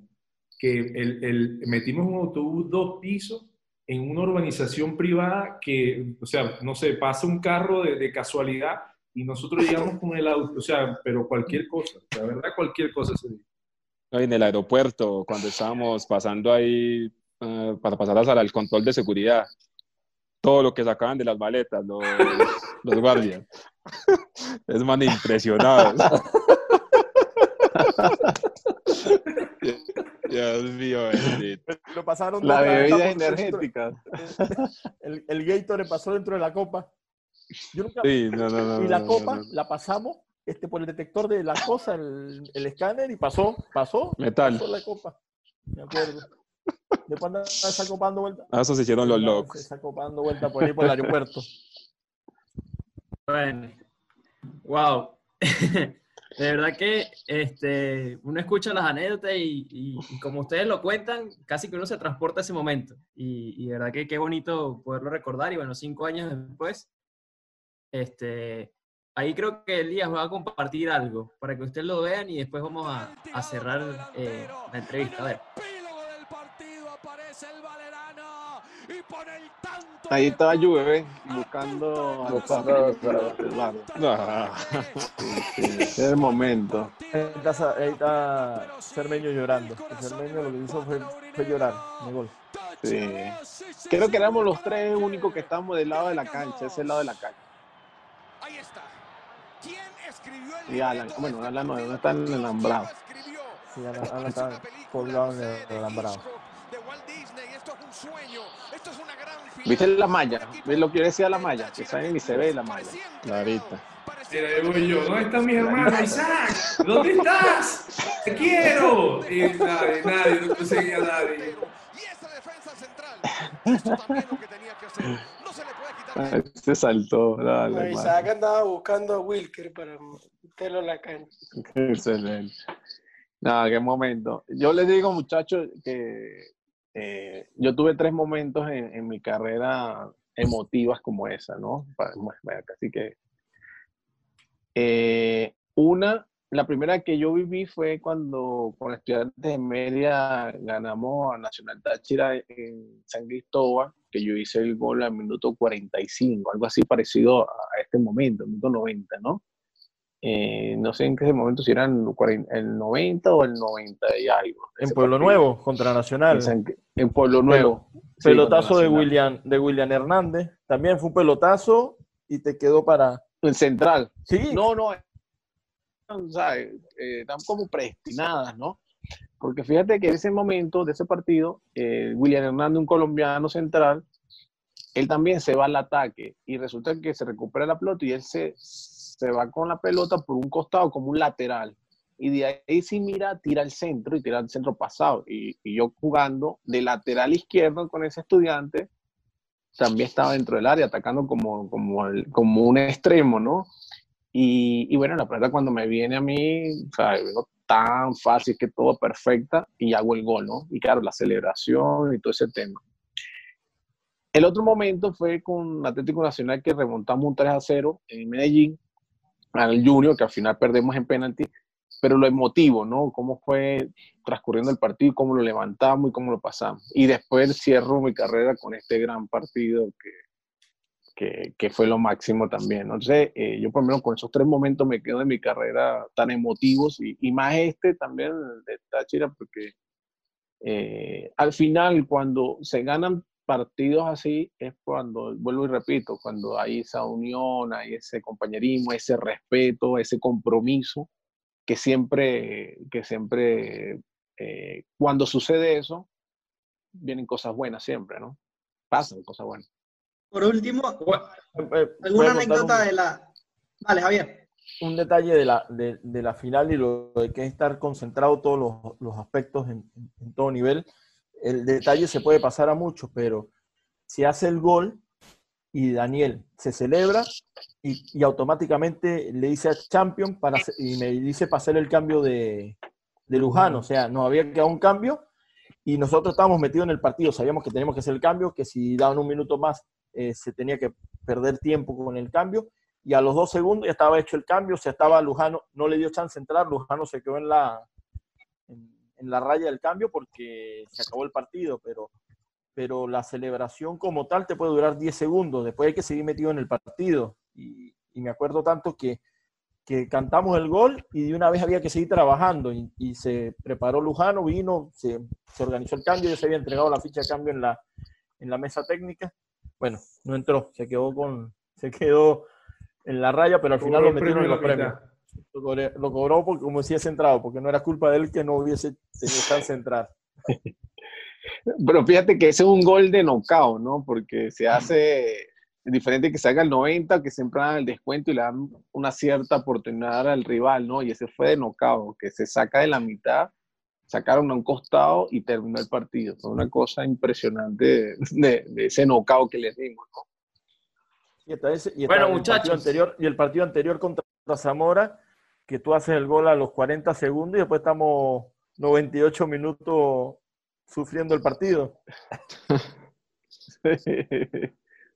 que el, el, metimos un autobús dos pisos en una urbanización privada que, o sea, no sé, pasa un carro de, de casualidad y nosotros llegamos con el auto, o sea, pero cualquier cosa, la verdad cualquier cosa se dice. En el aeropuerto, cuando estábamos pasando ahí uh, para pasar a sala, el control de seguridad, todo lo que sacaban de las maletas, los, los guardias. Es man impresionado. Dios mío, Lo pasaron la bebida energética. El, el Gator le pasó dentro de la copa. Yo nunca... sí, no, no, no, y la copa la pasamos este, por el detector de la cosa, el, el escáner, y pasó, pasó. Metal. Pasó la copa. Me acuerdo. Después andaba sacopando vuelta. Ah, eso se hicieron los locos. Sacopando vuelta por ahí por el aeropuerto. Bueno, wow. De verdad que este, uno escucha las anécdotas y, y, como ustedes lo cuentan, casi que uno se transporta a ese momento. Y, y de verdad que qué bonito poderlo recordar. Y bueno, cinco años después, este, ahí creo que Elías va a compartir algo para que ustedes lo vean y después vamos a, a cerrar eh, la entrevista. A ver. Ahí estaba Juve, buscando a no, es el momento. Ahí está, ahí está Cermeño llorando. Cermeño lo que hizo fue, fue llorar mi gol. Sí. Creo que éramos los tres únicos que estábamos del lado de la cancha, ese lado de la cancha. Ahí está. ¿Quién escribió el Y Alan, bueno, Alan no, no está en el alambrado. Sí, Alan, Alan está colgado en el alambrado. ¿Viste la malla? ¿Ves lo que yo decía la malla? Que sale ni se ve la malla. Clarita. Mira, yo, ¿dónde están mis hermanos? Isaac, ¿dónde estás? ¡Te quiero! Y nadie, nadie, no conseguía a nadie. Y esa defensa central, esto también lo que tenía que hacer. No se le. Se saltó, dale. Isaac andaba buscando a Wilker para meterlo en la cancha. Excelente. Nada, qué momento. Yo les digo, muchachos, que eh, yo tuve tres momentos en, en, mi carrera emotivas como esa, ¿no? Así que eh, una, la primera que yo viví fue cuando con estudiantes de media ganamos a Nacional Táchira en San Cristóbal, que yo hice el gol al minuto 45, algo así parecido a este momento, minuto 90, ¿no? eh, no sé en qué momento si eran el 90 o el 90 y algo. En Pueblo Nuevo, contra Nacional. En, Pueblo Nuevo. Pelotazo de William, de William Hernández. También fue un pelotazo y te quedó para. En central. Sí. No, no. O sea, eh, están como predestinadas, ¿no? Porque fíjate que en ese momento de ese partido, eh, William Hernández, un colombiano central, él también se va al ataque y resulta que se recupera la pelota y él se, se va con la pelota por un costado como un lateral. Y de ahí si mira, tira el centro y tira el centro pasado. Y, yo jugando de lateral izquierdo con ese estudiante, también estaba dentro del área, atacando como, como, como un extremo, ¿no? Y, y, bueno, la pelota cuando me viene a mí, o sea, tan fácil que todo perfecta y hago el gol, ¿no? Y claro, la celebración y todo ese tema. El otro momento fue con Atlético Nacional que remontamos un 3 a 0 en Medellín al Junior, que al final perdemos en penalti, pero lo emotivo, ¿no? Cómo fue transcurriendo el partido, cómo lo levantamos y cómo lo pasamos. Y después cierro mi carrera con este gran partido que, que, que fue lo máximo también. Entonces, eh, yo por lo menos con esos tres momentos me quedo de mi carrera tan emotivos y, y más este también de Táchira, porque eh, al final cuando se ganan partidos así es cuando, vuelvo y repito, cuando hay esa unión, hay ese compañerismo, ese respeto, ese compromiso, que siempre, que siempre, eh, cuando sucede eso, vienen cosas buenas siempre, ¿no? Pasan cosas buenas. Por último, eh, ¿alguna anécdota de la... Vale, Javier. Un detalle de la, de, la final y lo de que es estar concentrado todos los, los aspectos en, en todo nivel. El detalle se puede pasar a muchos, pero si hace el gol y Daniel se celebra y, automáticamente le dice a Champion para, y me dice para hacer el cambio de, Lujano, o sea, no había quedado un cambio y nosotros estábamos metidos en el partido, sabíamos que teníamos que hacer el cambio, que si daban un minuto más eh, se tenía que perder tiempo con el cambio y a los dos segundos ya estaba hecho el cambio, o sea, estaba Lujano, no le dio chance de entrar, Lujano se quedó en la, en la raya del cambio porque se acabó el partido, pero, pero la celebración como tal te puede durar 10 segundos, después hay que seguir metido en el partido. Y, me acuerdo tanto que, que, cantamos el gol y de una vez había que seguir trabajando y, se preparó Lujano, vino, se, se, organizó el cambio, ya se había entregado la ficha de cambio en la, en la mesa técnica. Bueno, no entró, se quedó con, se quedó en la raya, pero al final lo metieron en los premios. Lo cobró, porque, como si es centrado, porque no era culpa de él que no hubiese tenido chance de entrar. Pero fíjate que ese es un gol de knockout, ¿no? Porque se hace diferente que se haga el 90, que siempre dan el descuento y le dan una cierta oportunidad al rival, ¿no? Y ese fue de knockout, que se saca de la mitad, sacaron a un costado y terminó el partido. Fue una cosa impresionante de, ese knockout que les dimos, ¿no? Y, bueno, muchachos. anterior, y el partido anterior contra Zamora, que tú haces el gol a los 40 segundos y después estamos 98 minutos sufriendo el partido.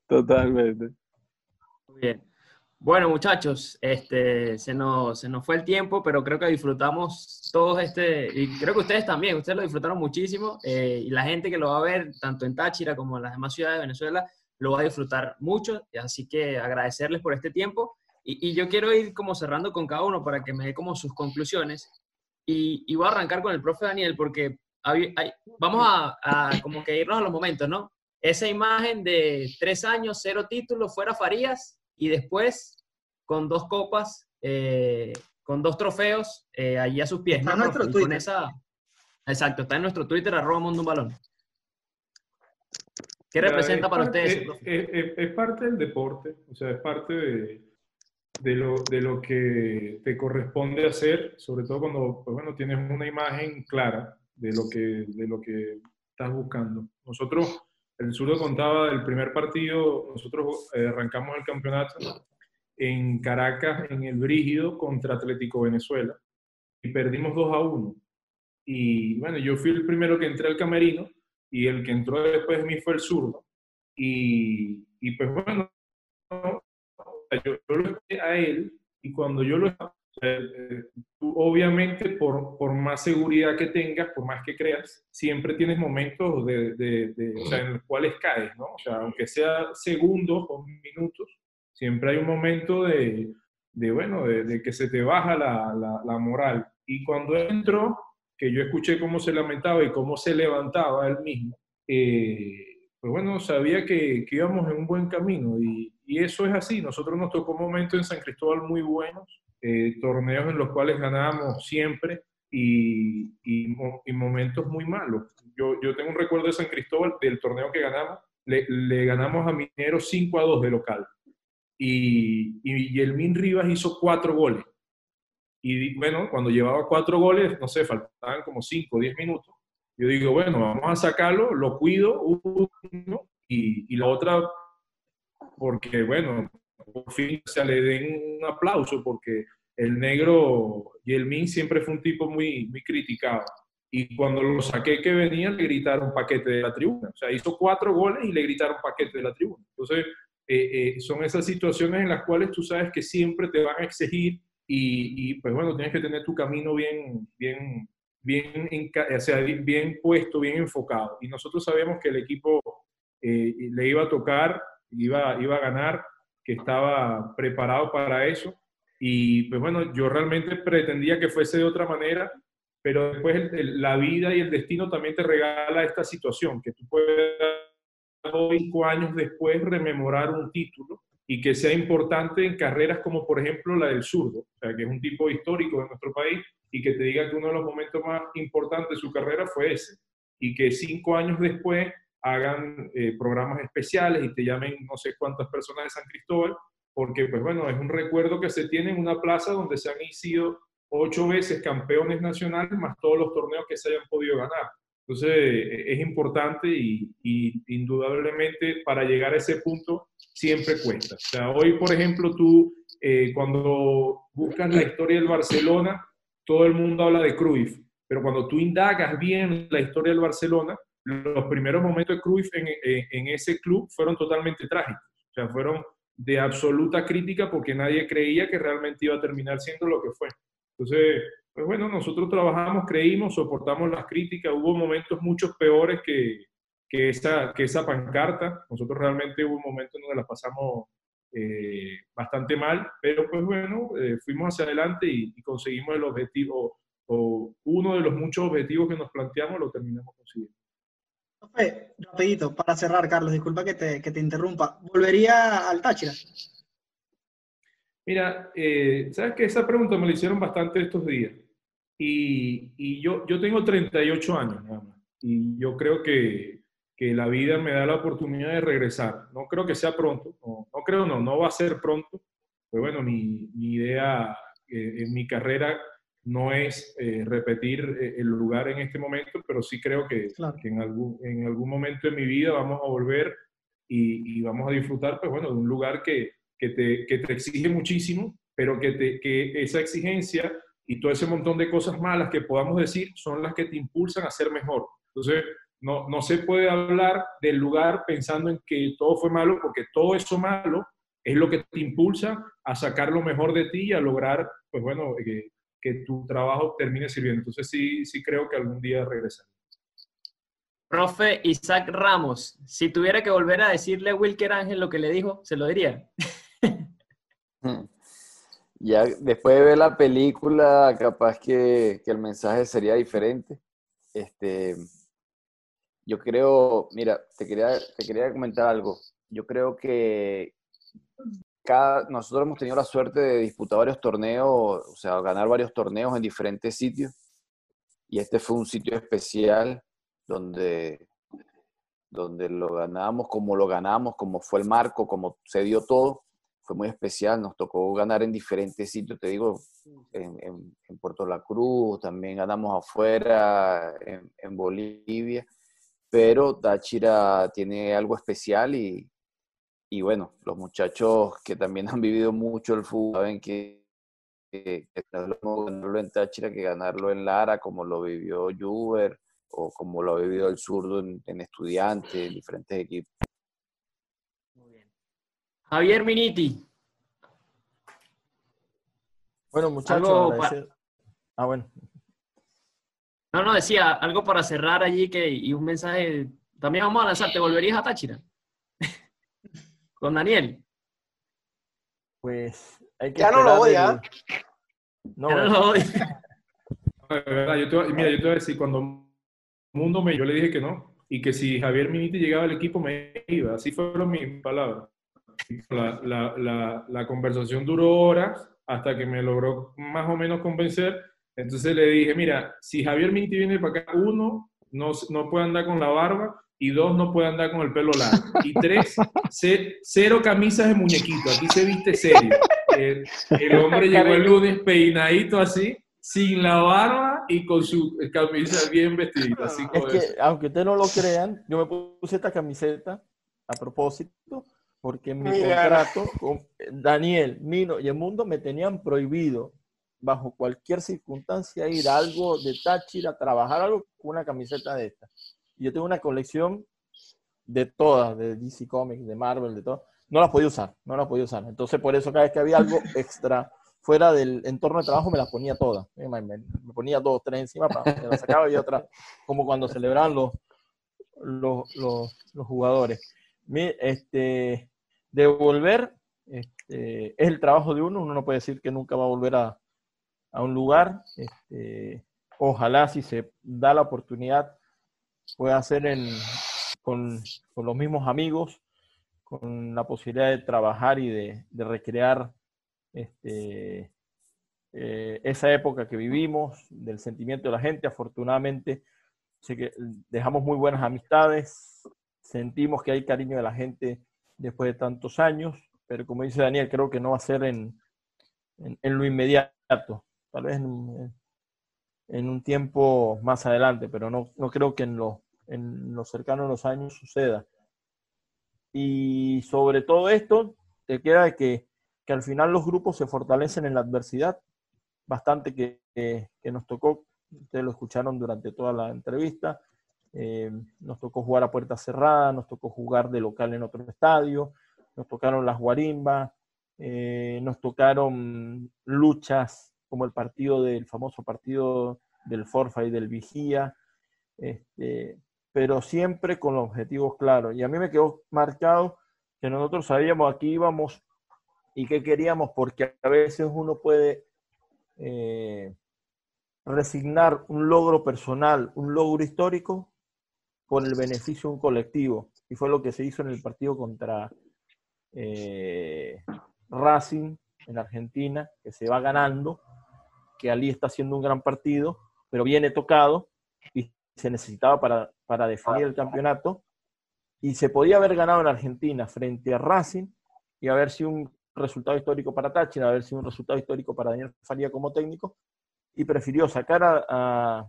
totalmente. Muy bien. Bueno, muchachos, este, se, nos, se nos fue el tiempo, pero creo que disfrutamos todos este, y creo que ustedes también, ustedes lo disfrutaron muchísimo, eh, y la gente que lo va a ver, tanto en Táchira como en las demás ciudades de Venezuela, lo va a disfrutar mucho, así que agradecerles por este tiempo y, yo quiero ir como cerrando con cada uno para que me dé como sus conclusiones. Y, voy a arrancar con el profe Daniel porque vamos a, como que irnos a los momentos, ¿no? Esa imagen de tres años, cero títulos, fuera Farías y después con dos copas, eh, con dos trofeos eh, allí a sus pies. Está en nuestro Twitter. Exacto, está en nuestro Twitter, arroba mundo un balón. ¿Qué representa para ustedes? es, parte del deporte, o sea, es parte de, de lo, de lo que te corresponde hacer, sobre todo cuando pues bueno, tienes una imagen clara de lo, que, de lo que estás buscando. Nosotros, el surdo contaba del primer partido, nosotros eh, arrancamos el campeonato en Caracas, en el Brígido, contra Atlético Venezuela, y perdimos 2 a 1. Y bueno, yo fui el primero que entré al camerino, y el que entró después de mí fue el zurdo. Y, pues bueno, yo, lo escuché a él y cuando yo lo obviamente por, por, más seguridad que tengas, por más que creas, siempre tienes momentos de, de, o sea, en los cuales caes, ¿no? O sea, aunque sea segundos o minutos, siempre hay un momento de, de bueno, de, de que se te baja la, la, moral. Y cuando entró, que yo escuché cómo se lamentaba y cómo se levantaba él mismo, eh, pues bueno, sabía que, que, íbamos en un buen camino y, y, eso es así. Nosotros nos tocó momentos en San Cristóbal muy buenos, eh, torneos en los cuales ganábamos siempre y, y, momentos muy malos. Yo, yo tengo un recuerdo de San Cristóbal del torneo que ganamos, le, ganamos a Minero 5 a 2 de local y, y, el Min Rivas hizo cuatro goles. Y bueno, cuando llevaba cuatro goles, no sé, faltaban como cinco diez minutos. Yo digo, bueno, vamos a sacarlo, lo cuido, uno, y, y la otra, porque bueno, por fin se le den un aplauso, porque el negro y el Min siempre fue un tipo muy, muy criticado. Y cuando lo saqué que venía, le gritaron paquete de la tribuna. O sea, hizo cuatro goles y le gritaron paquete de la tribuna. Entonces, eh, eh, son esas situaciones en las cuales tú sabes que siempre te van a exigir y, y pues bueno, tienes que tener tu camino bien, bien, bien, o sea, bien puesto, bien enfocado. Y nosotros sabemos que el equipo eh, le iba a tocar, iba, iba a ganar, que estaba preparado para eso. Y pues bueno, yo realmente pretendía que fuese de otra manera, pero después la vida y el destino también te regala esta situación, que tú puedes cinco años después rememorar un título y que sea importante en carreras como por ejemplo la del zurdo, o sea, que es un tipo histórico de nuestro país y que te diga que uno de los momentos más importantes de su carrera fue ese y que cinco años después hagan eh, programas especiales y te llamen no sé cuántas personas de San Cristóbal, porque pues bueno, es un recuerdo que se tiene en una plaza donde se han sido ocho veces campeones nacionales más todos los torneos que se hayan podido ganar. Entonces, e, es importante y, indudablemente para llegar a ese punto siempre cuesta. O sea, hoy, por ejemplo, tú eh, cuando buscas la historia del Barcelona, todo el mundo habla de Cruyff, pero cuando tú indagas bien la historia del Barcelona, los primeros momentos de Cruyff en, en, en ese club fueron totalmente trágicos. O sea, fueron de absoluta crítica porque nadie creía que realmente iba a terminar siendo lo que fue. Entonces, pues bueno, nosotros trabajamos, creímos, soportamos las críticas, hubo momentos muchos peores que, que, esa, que esa pancarta, nosotros realmente hubo un momento en donde la pasamos eh, bastante mal, pero pues bueno, eh, fuimos hacia adelante y, y, conseguimos el objetivo, o uno de los muchos objetivos que nos planteamos lo terminamos consiguiendo. Rapidito, para cerrar, Carlos, disculpa que te, que te interrumpa. ¿Volvería al Táchira? Mira, eh, sabes que esa pregunta me la hicieron bastante estos días. Y, y yo, yo tengo 38 años nada más. Y yo creo que, que, la vida me da la oportunidad de regresar. No creo que sea pronto. No, no creo, no, no va a ser pronto. Pues bueno, mi, mi idea eh, en mi carrera no es eh, repetir eh, el lugar en este momento, pero sí creo que, claro. que en, algún, en algún momento de mi vida vamos a volver y, y vamos a disfrutar, pues bueno, de un lugar que, que te, que te exige muchísimo, pero que, te, que esa exigencia y todo ese montón de cosas malas que podamos decir son las que te impulsan a ser mejor. Entonces, no, no se puede hablar del lugar pensando en que todo fue malo, porque todo eso malo es lo que te impulsa a sacar lo mejor de ti y a lograr, pues bueno, que, que tu trabajo termine sirviendo. Entonces, sí, sí creo que algún día regresaré. Profe Isaac Ramos, si tuviera que volver a decirle a Wilker Ángel lo que le dijo, ¿se lo diría? Ya después de ver la película, capaz que, que, el mensaje sería diferente. Este, yo creo, mira, te quería, te quería comentar algo. Yo creo que cada, nosotros hemos tenido la suerte de disputar varios torneos, o sea, ganar varios torneos en diferentes sitios. Y este fue un sitio especial donde, donde lo ganamos como lo ganamos, como fue el marco, como se dio todo fue muy especial, nos tocó ganar en diferentes sitios, te digo, en, en, en Puerto La Cruz, también ganamos afuera, en, en, Bolivia, pero Táchira tiene algo especial y, y, bueno, los muchachos que también han vivido mucho el fútbol saben que, que, que ganarlo en Táchira que ganarlo en Lara, como lo vivió Juber o como lo ha vivido el zurdo en, en Estudiantes, en diferentes equipos. Javier Miniti. Bueno, muchachos. Ah, bueno. No, no, decía algo para cerrar allí que, y un mensaje. También vamos a lanzar, ¿te volverías a Táchira? Con Daniel. Pues Hay que Ya no lo odia. el- No, Ya no lo yo te voy- mira, yo te voy a decir, cuando Mundo me, yo le dije que no, y que si Javier Miniti llegaba al equipo me iba, así fueron mis palabras. La, la, la, la conversación duró horas hasta que me logró más o menos convencer, entonces le dije, mira, si Javier Miniti viene para acá, uno, no, no puede andar con la barba, y dos, no puede andar con el pelo largo, y tres, ce- cero camisas de muñequito, aquí se viste serio. El, el hombre llegó el lunes peinadito así, sin la barba y con su camisa bien vestidita. Así Es como que, eso. aunque ustedes no lo crean, yo me puse esta camiseta a propósito, porque en mi Mira. contrato con Daniel, Mino y el mundo me tenían prohibido, bajo cualquier circunstancia, ir a algo de Táchira, a trabajar algo con una camiseta de esta. Yo tengo una colección de todas, de DC Comics, de Marvel, de todo. No las podía usar, no las podía usar. Entonces, por eso cada vez que había algo extra fuera del entorno de trabajo, me las ponía todas. Me, ponía dos, tres encima, para, me las sacaba y otra, como cuando celebraban los, los, los, los jugadores. Este, devolver este, es el trabajo de uno, uno no puede decir que nunca va a volver a, a un lugar. Este, ojalá si se da la oportunidad pueda hacer en, con, los mismos amigos, con la posibilidad de trabajar y de, recrear este, eh, esa época que vivimos, del sentimiento de la gente. Afortunadamente, que dejamos muy buenas amistades, sentimos que hay cariño de la gente después de tantos años, pero como dice Daniel, creo que no va a ser en, en, lo inmediato, tal vez en, un tiempo más adelante, pero no, no creo que en lo, en lo cercano a los años suceda. Y sobre todo esto, te queda de que, que al final los grupos se fortalecen en la adversidad, bastante que, que, que nos tocó, ustedes lo escucharon durante toda la entrevista, eh, nos tocó jugar a puerta cerrada, nos tocó jugar de local en otro estadio, nos tocaron las guarimbas, eh, nos tocaron luchas como el partido del famoso partido del Forfa y del Vigía, este, pero siempre con los objetivos claros. Y a mí me quedó marcado que nosotros sabíamos a qué íbamos y qué queríamos, porque a veces uno puede eh, resignar un logro personal, un logro histórico, por el beneficio de un colectivo. Y fue lo que se hizo en el partido contra eh, Racing en Argentina, que se va ganando, que Ali está haciendo un gran partido, pero viene tocado y se necesitaba para, para definir el campeonato. Y se podía haber ganado en Argentina frente a Racing y haber sido un resultado histórico para Táchira, haber sido un resultado histórico para Daniel Faría como técnico, y prefirió sacar a,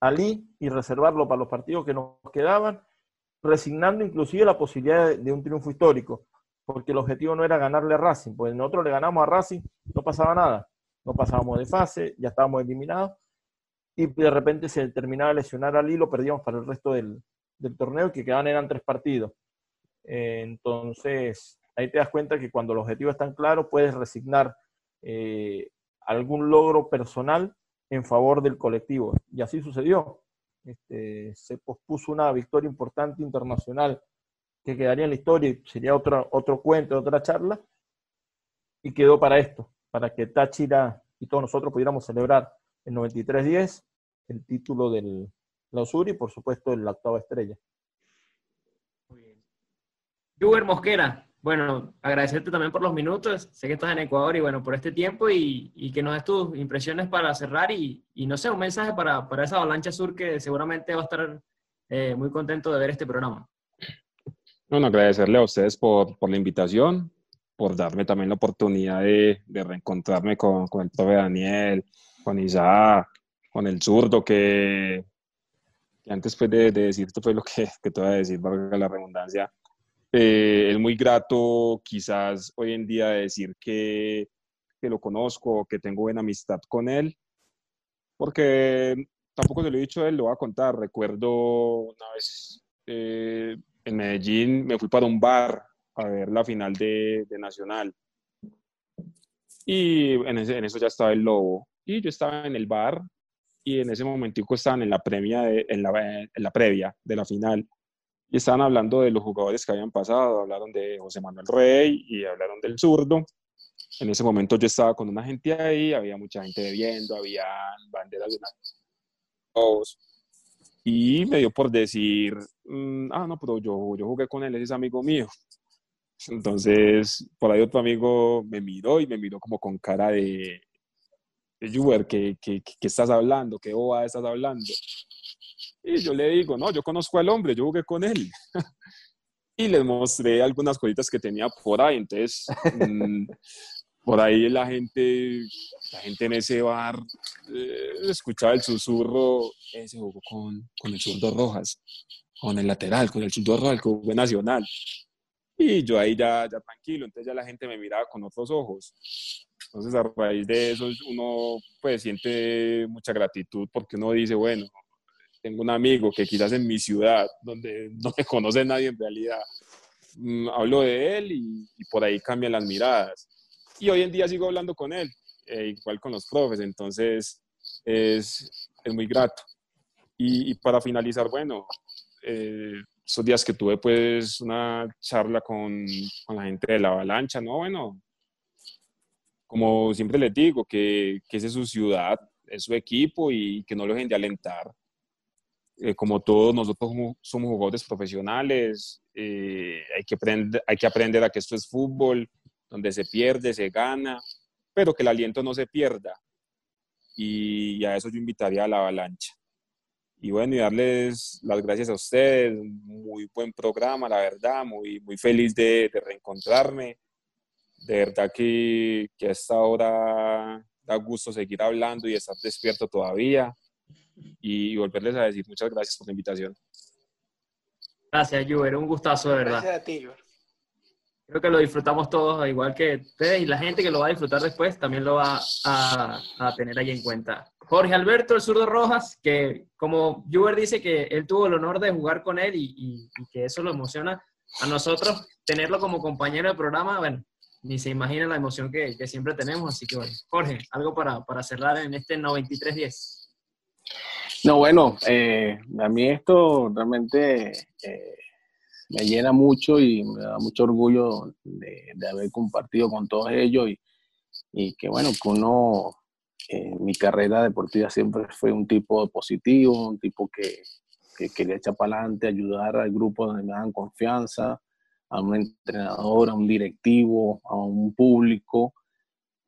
Ali y reservarlo para los partidos que nos quedaban, resignando inclusive la posibilidad de, de, un triunfo histórico, porque el objetivo no era ganarle a Racing, pues nosotros le ganamos a Racing, no pasaba nada, no pasábamos de fase, ya estábamos eliminados, y de repente se terminaba lesionar a Ali, lo perdíamos para el resto del, torneo, que quedaban eran tres partidos. Eh, entonces, ahí te das cuenta que cuando el objetivo es tan claro, puedes resignar eh, algún logro personal en favor del colectivo. Y así sucedió. Este, se pospuso una victoria importante internacional que quedaría en la historia y sería otro cuento, otra charla, y quedó para esto, para que Táchira y todos nosotros pudiéramos celebrar el 93-10 el título del Lausur y por supuesto la octava estrella. Juber Mosquera, bueno, agradecerte también por los minutos. Sé que estás en Ecuador y bueno, por este tiempo y, y que nos des tus impresiones para cerrar y, y no sé, un mensaje para, para, esa avalancha sur que seguramente va a estar eh, muy contento de ver este programa. Bueno, agradecerle a ustedes por, por la invitación, por darme también la oportunidad de, de reencontrarme con, con, el profe Daniel, con Isaac, con el zurdo, que, que antes pues, de, de decir esto fue lo que, que te voy a decir, valga la redundancia. Eh, es muy grato quizás hoy en día decir que, que, lo conozco, que tengo buena amistad con él, porque tampoco se lo he dicho él, lo voy a contar. Recuerdo una vez eh, en Medellín, me fui para un bar a ver la final de, de Nacional. Y en, ese, en, eso ya estaba el Lobo. Y yo estaba en el bar y en ese momentico estaban en la, premia de, en, la, en la previa de la final y estaban hablando de los jugadores que habían pasado, hablaron de José Manuel Rey y hablaron del zurdo. En ese momento yo estaba con una gente ahí, había mucha gente bebiendo, había banderas de todos. Y me dio por decir, mm, ah, no, pero yo, yo jugué con él, él es amigo mío. Entonces, por ahí otro amigo me miró y me miró como con cara de, Juber, ¿qué, qué, qué estás hablando? ¿Qué boba estás hablando? Y yo le digo, no, yo conozco al hombre, yo jugué con él. y les mostré algunas cositas que tenía por ahí. Entonces, mm, por ahí la gente, la gente en ese bar eh, escuchaba el susurro, ese jugó con, con el zurdo Rojas, con el lateral, con el zurdo Rojas, el que jugó Nacional. Y yo ahí ya, ya tranquilo, entonces ya la gente me miraba con otros ojos. Entonces a raíz de eso uno pues siente mucha gratitud porque uno dice, bueno, tengo un amigo que quizás en mi ciudad, donde no me conoce nadie en realidad, mm, hablo de él y, por ahí cambian las miradas. Y hoy en día sigo hablando con él, eh, igual con los profes, entonces es, es muy grato. Y, para finalizar, bueno, eh, esos días que tuve pues una charla con, con, la gente de la avalancha, ¿no? Bueno, como siempre les digo, que, que esa es su ciudad, es su equipo y que no lo dejen de alentar. Eh, como todos nosotros somos jugadores profesionales, eh, hay, que aprender, hay que aprender a que esto es fútbol, donde se pierde, se gana, pero que el aliento no se pierda. Y, a eso yo invitaría a la avalancha. Y bueno, y darles las gracias a ustedes, muy buen programa, la verdad, muy, muy feliz de, de reencontrarme. De verdad que, que a esta hora da gusto seguir hablando y estar despierto todavía y volverles a decir muchas gracias por la invitación. Gracias, Juber, un gustazo de verdad. Gracias a ti, Juber. Creo que lo disfrutamos todos, igual que ustedes y la gente que lo va a disfrutar después también lo va a, a tener ahí en cuenta. Jorge Alberto, el zurdo Rojas, que como Juber dice que él tuvo el honor de jugar con él y, que eso lo emociona a nosotros, tenerlo como compañero de programa, bueno, ni se imagina la emoción que, siempre tenemos. Así que bueno, Jorge, algo para, para cerrar en este 93-10. No, bueno, eh, a mí esto realmente eh, me llena mucho y me da mucho orgullo de, haber compartido con todos ellos y, y que bueno, que uno, eh, mi carrera deportiva siempre fue un tipo positivo, un tipo que, que quería echar para adelante, ayudar al grupo donde me dan confianza, a un entrenador, a un directivo, a un público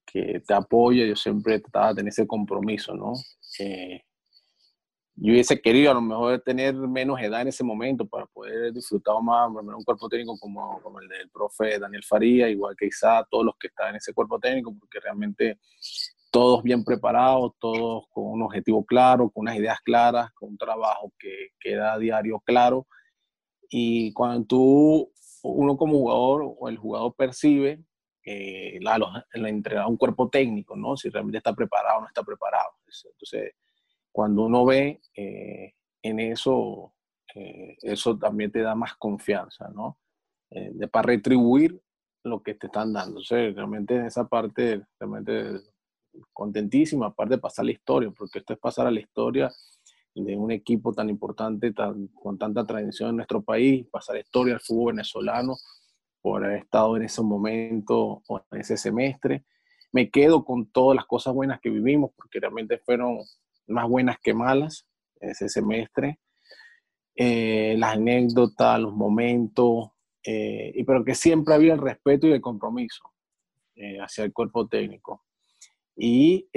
que te apoya. Yo siempre trataba de tener ese compromiso, ¿no? yo hubiese querido a lo mejor tener menos edad en ese momento para poder disfrutar más un cuerpo técnico como, como el del profe Daniel Faría, igual que Isa, todos los que están en ese cuerpo técnico, porque realmente todos bien preparados, todos con un objetivo claro, con unas ideas claras, con un trabajo que queda a diario claro. Y cuando tú, uno como jugador o el jugador percibe eh, la, la, un cuerpo técnico, ¿no? Si realmente está preparado o no está preparado. Entonces, cuando uno ve eh, en eso, eh, eso también te da más confianza, ¿no? Eh, de, para retribuir lo que te están dando. O sea, realmente en esa parte, realmente contentísima, aparte de pasar la historia, porque esto es pasar a la historia de un equipo tan importante, tan, con tanta tradición en nuestro país, pasar historia al fútbol venezolano por haber estado en ese momento o en ese semestre. Me quedo con todas las cosas buenas que vivimos, porque realmente fueron más buenas que malas ese semestre. Eh, las anécdotas, los momentos, eh, y pero que siempre había el respeto y el compromiso eh, hacia el cuerpo técnico. Y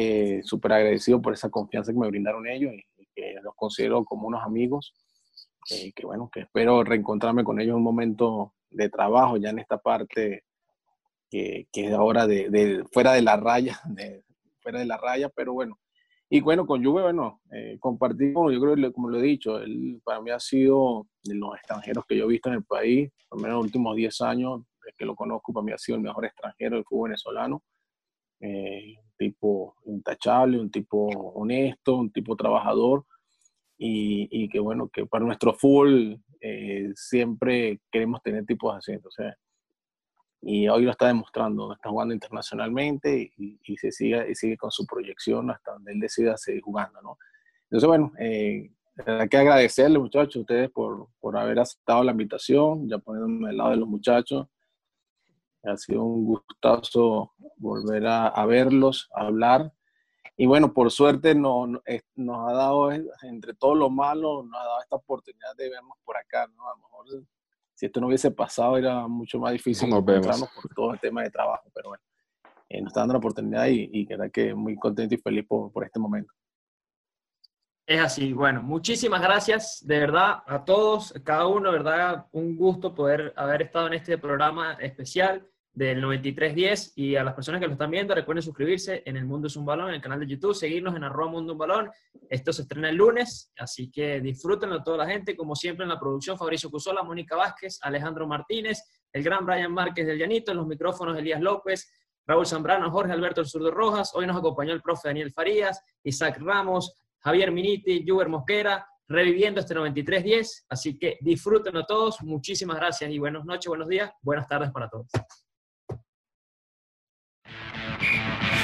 súper agradecido por esa confianza que me brindaron ellos y, que los considero como unos amigos. que bueno, que espero reencontrarme con ellos en un momento de trabajo, ya en esta parte que, que es ahora de, de, fuera de la raya, de, fuera de la raya, pero bueno, y bueno, con Juve, bueno, eh, compartimos, yo creo como lo he dicho, él para mí ha sido de los extranjeros que yo he visto en el país, por lo menos los últimos 10 años que lo conozco, para mí ha sido el mejor extranjero del fútbol venezolano. Eh, un tipo intachable, un tipo honesto, un tipo trabajador y, y que bueno, que para nuestro fútbol eh, siempre queremos tener tipos así. Entonces, y hoy lo está demostrando, está jugando internacionalmente y, se sigue, y sigue con su proyección hasta donde él decida seguir jugando, ¿no? Entonces, bueno, eh, hay que agradecerle, muchachos, a ustedes por, por haber aceptado la invitación, ya poniéndome al lado de los muchachos. Ha sido un gustazo volver a, a verlos, a hablar. Y bueno, por suerte no, no- eh, nos ha dado, eh, entre todo lo malo, nos ha dado esta oportunidad de vernos por acá, ¿no? A lo mejor si esto no hubiese pasado era mucho más difícil Nos vemos. encontrarnos por todo el tema de trabajo, pero bueno, eh, nos está dando la oportunidad y, y verdad que muy contento y feliz por, por este momento. Es así. Bueno, muchísimas gracias de verdad a todos, a cada uno, ¿verdad? Un gusto poder haber estado en este programa especial del 9310 y a las personas que lo están viendo recuerden suscribirse en El Mundo es un Balón, en el canal de YouTube, seguirnos en arroba Mundo un Balón. Esto se estrena el lunes, así que disfrútenlo toda la gente, como siempre en la producción Fabricio Cusola, Mónica Vázquez, Alejandro Martínez, el gran Brian Márquez del Llanito, en los micrófonos Elías López, Raúl Zambrano, Jorge Alberto El Zurdo Rojas, hoy nos acompañó el profe Daniel Farías, Isaac Ramos, Javier Miniti, Juber Mosquera, reviviendo este 9310. Así que disfrútenlo todos. Muchísimas gracias y buenas noches, buenos días, buenas tardes para todos.